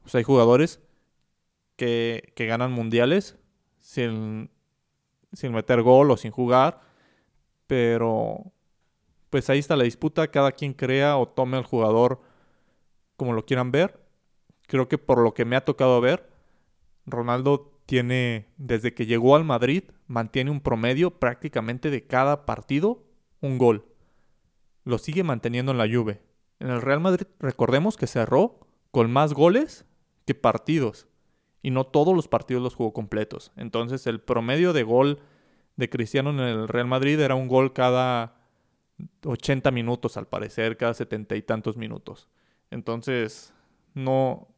O sea, hay jugadores que, que ganan mundiales sin, sin meter gol o sin jugar. Pero. Pues ahí está la disputa. Cada quien crea o tome al jugador como lo quieran ver. Creo que por lo que me ha tocado ver, Ronaldo tiene, desde que llegó al Madrid, mantiene un promedio prácticamente de cada partido un gol. Lo sigue manteniendo en la Juve. En el Real Madrid, recordemos que cerró con más goles que partidos. Y no todos los partidos los jugó completos. Entonces el promedio de gol de Cristiano en el Real Madrid era un gol cada 80 minutos al parecer, cada setenta y tantos minutos. Entonces, no,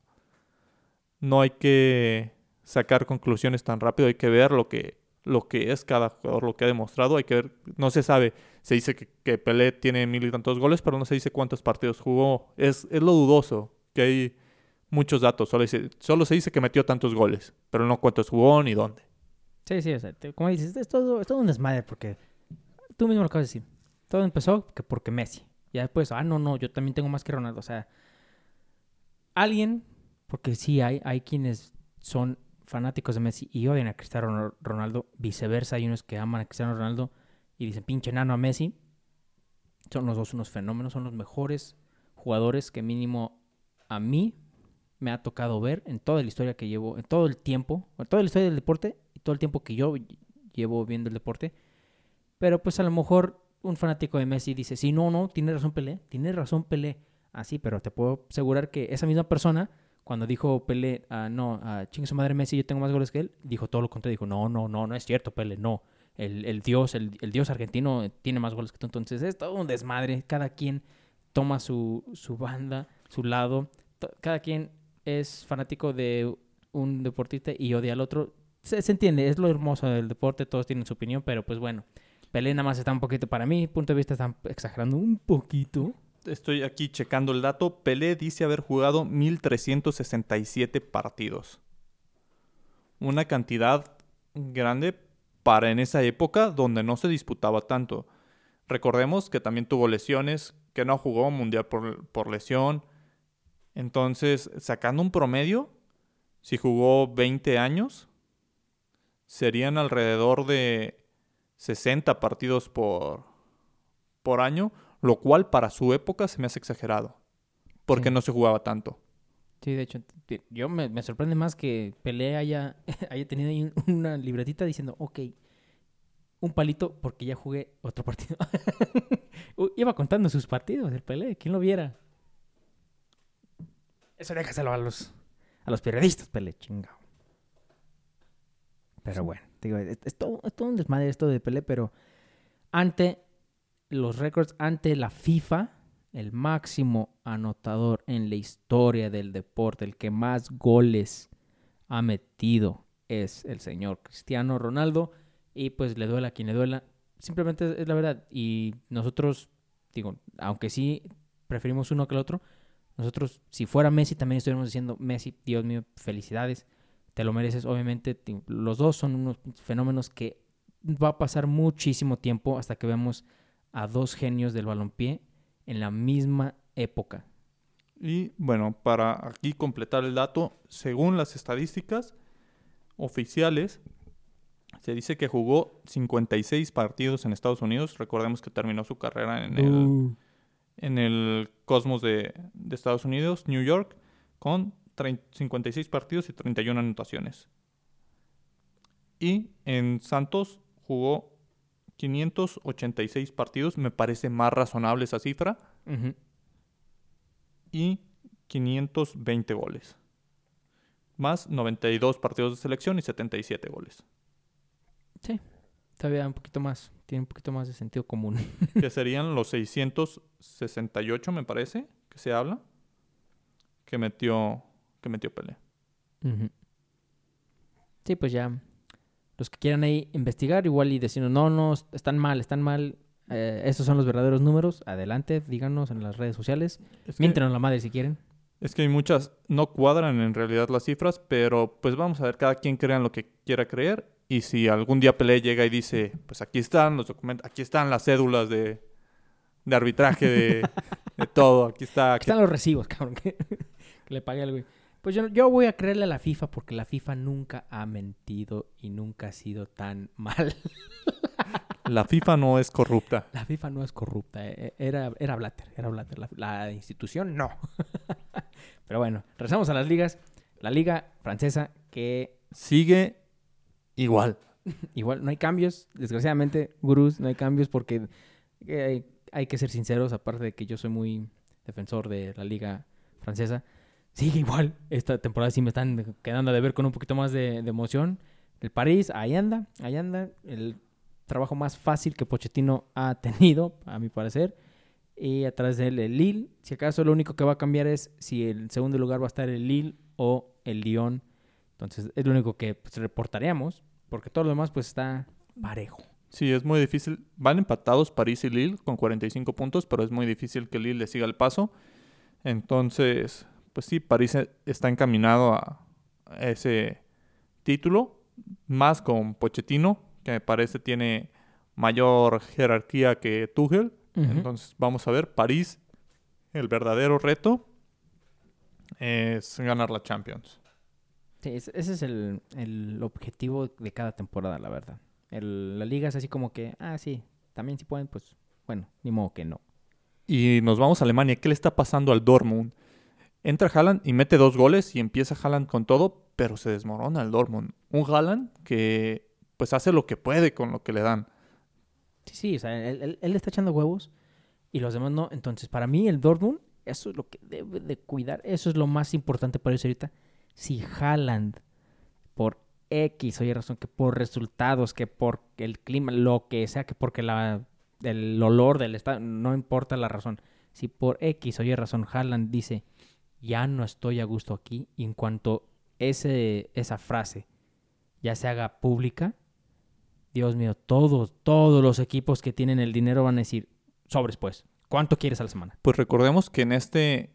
no hay que sacar conclusiones tan rápido, hay que ver lo que, lo que es cada jugador, lo que ha demostrado, hay que ver, no se sabe, se dice que, que Pelé tiene mil y tantos goles, pero no se dice cuántos partidos jugó, es, es lo dudoso, que hay muchos datos, solo, solo se dice que metió tantos goles, pero no cuántos jugó ni dónde. Sí, sí, o sea, como dices, es todo, es todo un desmadre, porque tú mismo lo acabas de decir, todo empezó que porque Messi, ya después, ah, no, no, yo también tengo más que Ronaldo, o sea, alguien, porque sí hay, hay quienes son fanáticos de Messi y odian a Cristiano Ronaldo, viceversa, hay unos que aman a Cristiano Ronaldo y dicen pinche nano a Messi. Son los dos unos fenómenos, son los mejores jugadores que mínimo a mí me ha tocado ver en toda la historia que llevo, en todo el tiempo, en toda la historia del deporte y todo el tiempo que yo llevo viendo el deporte. Pero pues a lo mejor un fanático de Messi dice, sí, no, no, tiene razón Pelé, tiene razón Pelé así, pero te puedo asegurar que esa misma persona, cuando dijo Pele, ah, no, a chingue su madre Messi, yo tengo más goles que él, dijo todo lo contrario, dijo, no, no, no, no es cierto, Pele, no. El, dios, el, dios argentino tiene más goles que tú. Entonces es todo un desmadre. Cada quien toma su, su banda, su lado. Cada quien es fanático de un deportista y odia al otro. Se, entiende, es lo hermoso del deporte, todos tienen su opinión, pero pues bueno, Pelé nada más está un poquito, para mí, punto de vista, están exagerando un poquito estoy aquí checando el dato. Pelé dice haber jugado 1367 partidos. Una cantidad grande para en esa época donde no se disputaba tanto. Recordemos que también tuvo lesiones, que no jugó mundial por, por lesión. Entonces, sacando un promedio, si jugó 20 años, serían alrededor de 60 partidos por, por año lo cual para su época se me hace exagerado, porque no se jugaba tanto. Sí, de hecho, yo me, sorprende más que Pelé haya, haya tenido ahí una libretita diciendo, ok, un palito porque ya jugué otro partido. Iba contando sus partidos, el Pelé, ¿quién lo viera? Eso déjaselo a los, a los periodistas, Pelé, chingado. Pero bueno, digo, es, todo, es todo un desmadre esto de Pelé, pero ante los récords ante la FIFA, el máximo anotador en la historia del deporte, el que más goles ha metido es el señor Cristiano Ronaldo. Y pues le duela a quien le duela. Simplemente es la verdad. Y nosotros, digo, aunque sí preferimos uno que el otro, nosotros, si fuera Messi, también estuviéramos diciendo, Messi, Dios mío, felicidades, te lo mereces. Obviamente, los dos son unos fenómenos que va a pasar muchísimo tiempo hasta que vemos a dos genios del balompié en la misma época. Y bueno, para aquí completar el dato, según las estadísticas oficiales, se dice que jugó 56 partidos en Estados Unidos. Recordemos que terminó su carrera en el, uh. en el Cosmos de, de, Estados Unidos, New York, con 56 partidos y 31 anotaciones. Y en Santos jugó 586 partidos, me parece más razonable esa cifra. Y 520 goles. Más 92 partidos de selección y 77 goles. Sí, todavía un poquito más. tiene un poquito más de sentido común. que serían los 668, me parece, que se habla, que metió, que metió Pelé. Sí, pues ya. Los que quieran ahí investigar, igual y decirnos, no, no, están mal, están mal. eh, estos son los verdaderos números. Adelante, díganos en las redes sociales. Es que, Miéntenos la madre si quieren. es que hay muchas, no cuadran en realidad las cifras, pero pues vamos a ver, cada quien crea en lo que quiera creer. Y si algún día Pelé llega y dice, pues aquí están los documentos, aquí están las cédulas de, de arbitraje de, de todo, aquí está. Aquí están los recibos, cabrón, que, que le pague al güey. Pues yo, yo voy a creerle a la FIFA porque la FIFA nunca ha mentido y nunca ha sido tan mal. La FIFA no es corrupta. La FIFA no es corrupta. eh, Era, era Blatter, era Blatter. La, la institución no. Pero bueno, regresamos a las ligas. La liga francesa que Sigue igual. igual no hay cambios. Desgraciadamente, gurús, no hay cambios porque eh, hay, hay que ser sinceros, aparte de que yo soy muy defensor de la liga francesa. Sigue igual. Esta temporada sí me están quedando de ver con un poquito más de, de emoción. El París, ahí anda, ahí anda. El trabajo más fácil que Pochettino ha tenido, a mi parecer. Y atrás de él el Lille. Si acaso lo único que va a cambiar es si el segundo lugar va a estar el Lille o el Lyon. Entonces es lo único que pues, reportaríamos. Porque todo lo demás pues está parejo. Sí, es muy difícil. Van empatados París y Lille con 45 puntos, pero es muy difícil que Lille le siga el paso. Entonces, pues sí, París está encaminado a ese título, más con Pochettino, que me parece tiene mayor jerarquía que Tuchel. Entonces, vamos a ver, París, el verdadero reto es ganar la Champions. Sí, ese ese es el, el objetivo de cada temporada, la verdad. El- la liga es así como que, ah, sí, también si pueden, pues, bueno, ni modo que no. Y nos vamos a Alemania. ¿Qué le está pasando al Dortmund? Entra Haaland y mete dos goles y empieza Haaland con todo, pero se desmorona el Dortmund. Un Haaland que pues hace lo que puede con lo que le dan. Sí, sí, o sea, él, él- está echando huevos y los demás no. Entonces, para mí, el Dortmund, eso es lo que debe de cuidar. Eso es lo más importante para ellos ahorita. Si Haaland, por X o Y razón, que por resultados, que por el clima, lo que sea, que porque la, el olor del estado, no importa la razón. Si por X o Y razón Haaland dice, ya no estoy a gusto aquí, y en cuanto ese, esa frase ya se haga pública, Dios mío, todos, todos los equipos que tienen el dinero van a decir, sobres pues, ¿cuánto quieres a la semana? Pues recordemos que en este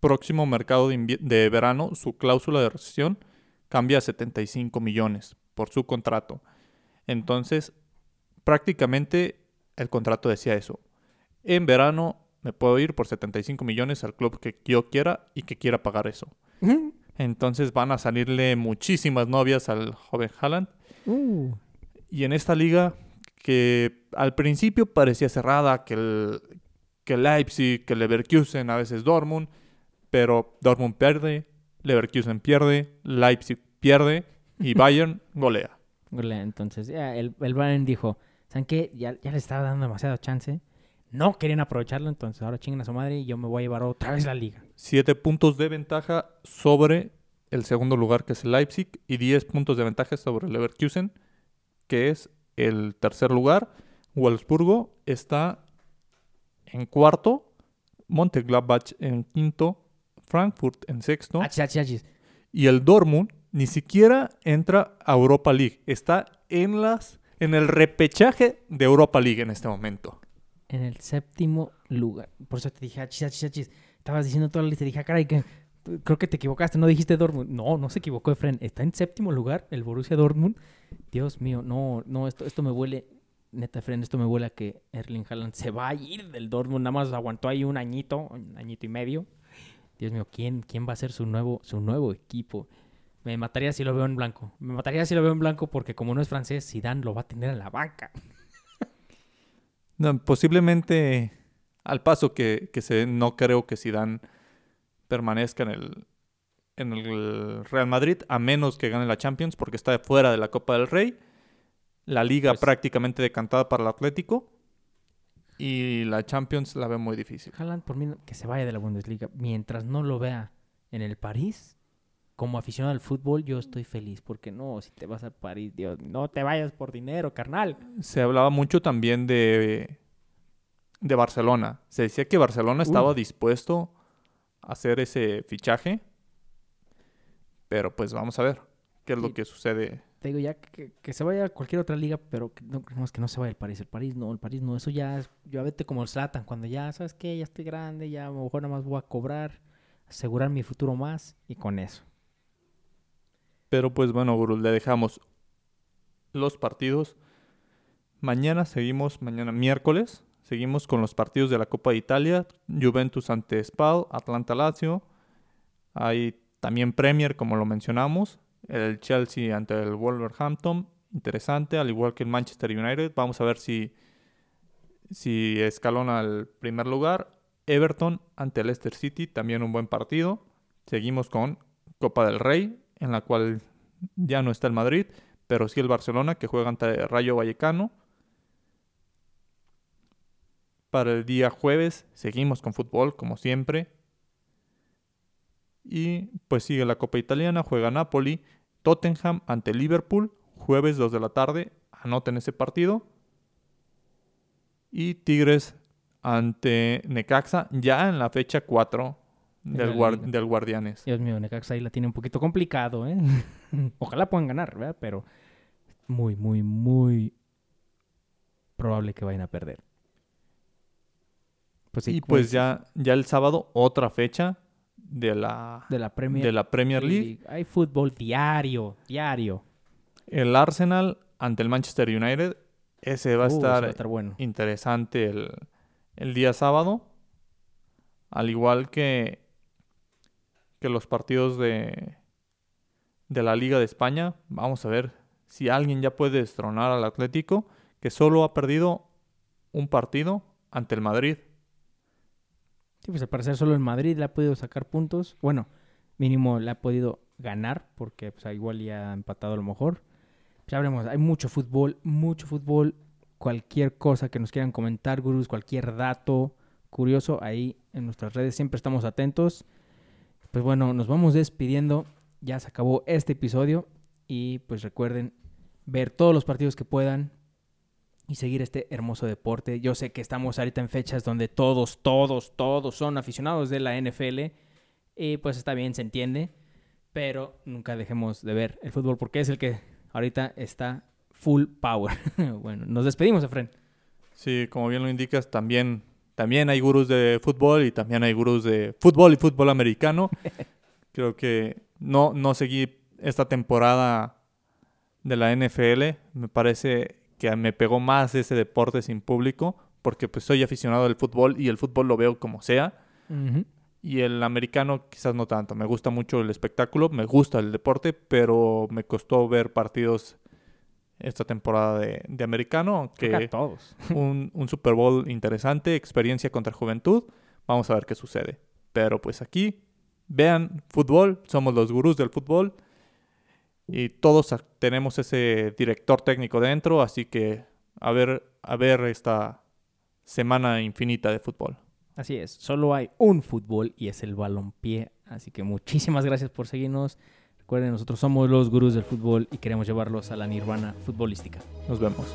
próximo mercado de, de verano su cláusula de rescisión cambia a 75 millones por su contrato. Entonces, prácticamente el contrato decía eso. En verano me puedo ir por 75 millones al club que yo quiera y que quiera pagar eso. Entonces van a salirle muchísimas novias al joven Haaland. Uh, Y en esta liga que al principio parecía cerrada, que el, que Leipzig, que Leverkusen, a veces Dortmund, pero Dortmund pierde, Leverkusen pierde, Leipzig pierde y Bayern golea. golea. Entonces, ya el, el Bayern dijo, ¿saben qué? Ya, ya le estaba dando demasiado chance. No querían aprovecharlo, entonces ahora chingan a su madre y yo me voy a llevar otra vez la liga. Siete puntos de ventaja sobre el segundo lugar, que es el Leipzig, y 10 puntos de ventaja sobre el Leverkusen, que es el tercer lugar. Wolfsburgo está en cuarto, Montegladbach en quinto, Frankfurt en sexto, Achis, achis, achis. y el Dortmund ni siquiera entra a Europa League. Está en las en el repechaje de Europa League en este momento. En el séptimo lugar. Por eso te dije, achis, achis, achis. Estabas diciendo toda la lista dije, ah, caray, que creo que te equivocaste, no dijiste Dortmund. No, no se equivocó, Efren. Está en séptimo lugar el Borussia Dortmund. Dios mío, no, no, esto, esto me huele, neta, Efren, esto me huele a que Erling Haaland se va a ir del Dortmund. Nada más aguantó ahí un añito, un añito y medio. Dios mío, ¿quién, quién va a ser su nuevo, su nuevo equipo? Me mataría si lo veo en blanco. Me mataría si lo veo en blanco porque como no es francés, Zidane lo va a tener en la banca. No, posiblemente al paso que, que se no creo que Zidane permanezca en el en el Real Madrid a menos que gane la Champions porque está fuera de la Copa del Rey. La liga Pues- prácticamente decantada para el Atlético y la Champions la veo muy difícil. Haaland, por mí, que se vaya de la Bundesliga. Mientras no lo vea en el París, como aficionado al fútbol, yo estoy feliz. Porque no, si te vas a París, Dios, no te vayas por dinero, carnal. Se hablaba mucho también de, de Barcelona. Se decía que Barcelona estaba dispuesto a hacer ese fichaje. Pero pues vamos a ver qué es lo que sucede. Te digo ya que, que, se vaya a cualquier otra liga, pero que no, que no se vaya el París. El París no, el París no. Eso ya es, yo vete como el Zlatan, cuando ya, ¿sabes qué? Ya estoy grande, ya a lo mejor nada más voy a cobrar, asegurar mi futuro más y con eso. Pero pues bueno, Guru, le dejamos los partidos. Mañana seguimos, mañana miércoles, seguimos con los partidos de la Copa de Italia. Juventus ante Spal, Atlanta Lazio. Hay también Premier, como lo mencionamos. El Chelsea ante el Wolverhampton. Interesante, al igual que el Manchester United. Vamos a ver si, si escalona al primer lugar. Everton ante Leicester City, también un buen partido. Seguimos con Copa del Rey, en la cual ya no está el Madrid, pero sí el Barcelona, que juega ante Rayo Vallecano. Para el día jueves seguimos con fútbol, como siempre. Y pues sigue la Copa Italiana, juega Napoli, Tottenham ante Liverpool, jueves 2 de la tarde, anoten ese partido. Y Tigres ante Necaxa, ya en la fecha 4 del, del Guardianes. Dios mío, Necaxa ahí la tiene un poquito complicado, ¿eh? Ojalá puedan ganar, ¿verdad? Pero muy, muy, muy probable que vayan a perder. Pues y pues ya, ya el sábado otra fecha de la, de la Premier, de la Premier League. Hay fútbol diario, diario. El Arsenal ante el Manchester United. Ese va a, uh, estar, estar, bueno. interesante el, el día sábado. Al igual que que los partidos de, de la Liga de España. Vamos a ver si alguien ya puede destronar al Atlético, que solo ha perdido un partido ante el Madrid. Sí, pues al parecer solo el Madrid le ha podido sacar puntos. Bueno, mínimo le ha podido ganar, porque pues, igual ya ha empatado a lo mejor. Ya veremos, hay mucho fútbol, mucho fútbol. Cualquier cosa que nos quieran comentar, gurús, cualquier dato curioso, ahí en nuestras redes siempre estamos atentos pues bueno, nos vamos despidiendo. Ya se acabó este episodio. Y pues recuerden ver todos los partidos que puedan y seguir este hermoso deporte. Yo sé que estamos ahorita en fechas donde todos, todos, todos son aficionados de la NFL. Y pues está bien, se entiende. Pero nunca dejemos de ver el fútbol porque es el que ahorita está full power. bueno, nos despedimos, Efren. Sí, como bien lo indicas, también también hay gurús de fútbol y también hay gurús de fútbol y fútbol americano. Creo que no, no seguí esta temporada de la NFL. Me parece que me pegó más ese deporte sin público porque pues soy aficionado del fútbol y el fútbol lo veo como sea. Y el americano quizás no tanto. Me gusta mucho el espectáculo, me gusta el deporte, pero me costó ver partidos esta temporada de, de americano. Que todos. un, un Super Bowl interesante, experiencia contra juventud. Vamos a ver qué sucede. Pero pues aquí, vean fútbol, somos los gurús del fútbol. Y todos tenemos ese director técnico dentro, así que a ver, a ver esta semana infinita de fútbol. Así es, solo hay un fútbol y es el balompié. Así que muchísimas gracias por seguirnos. Recuerden, nosotros somos los gurús del fútbol y queremos llevarlos a la nirvana futbolística. Nos vemos.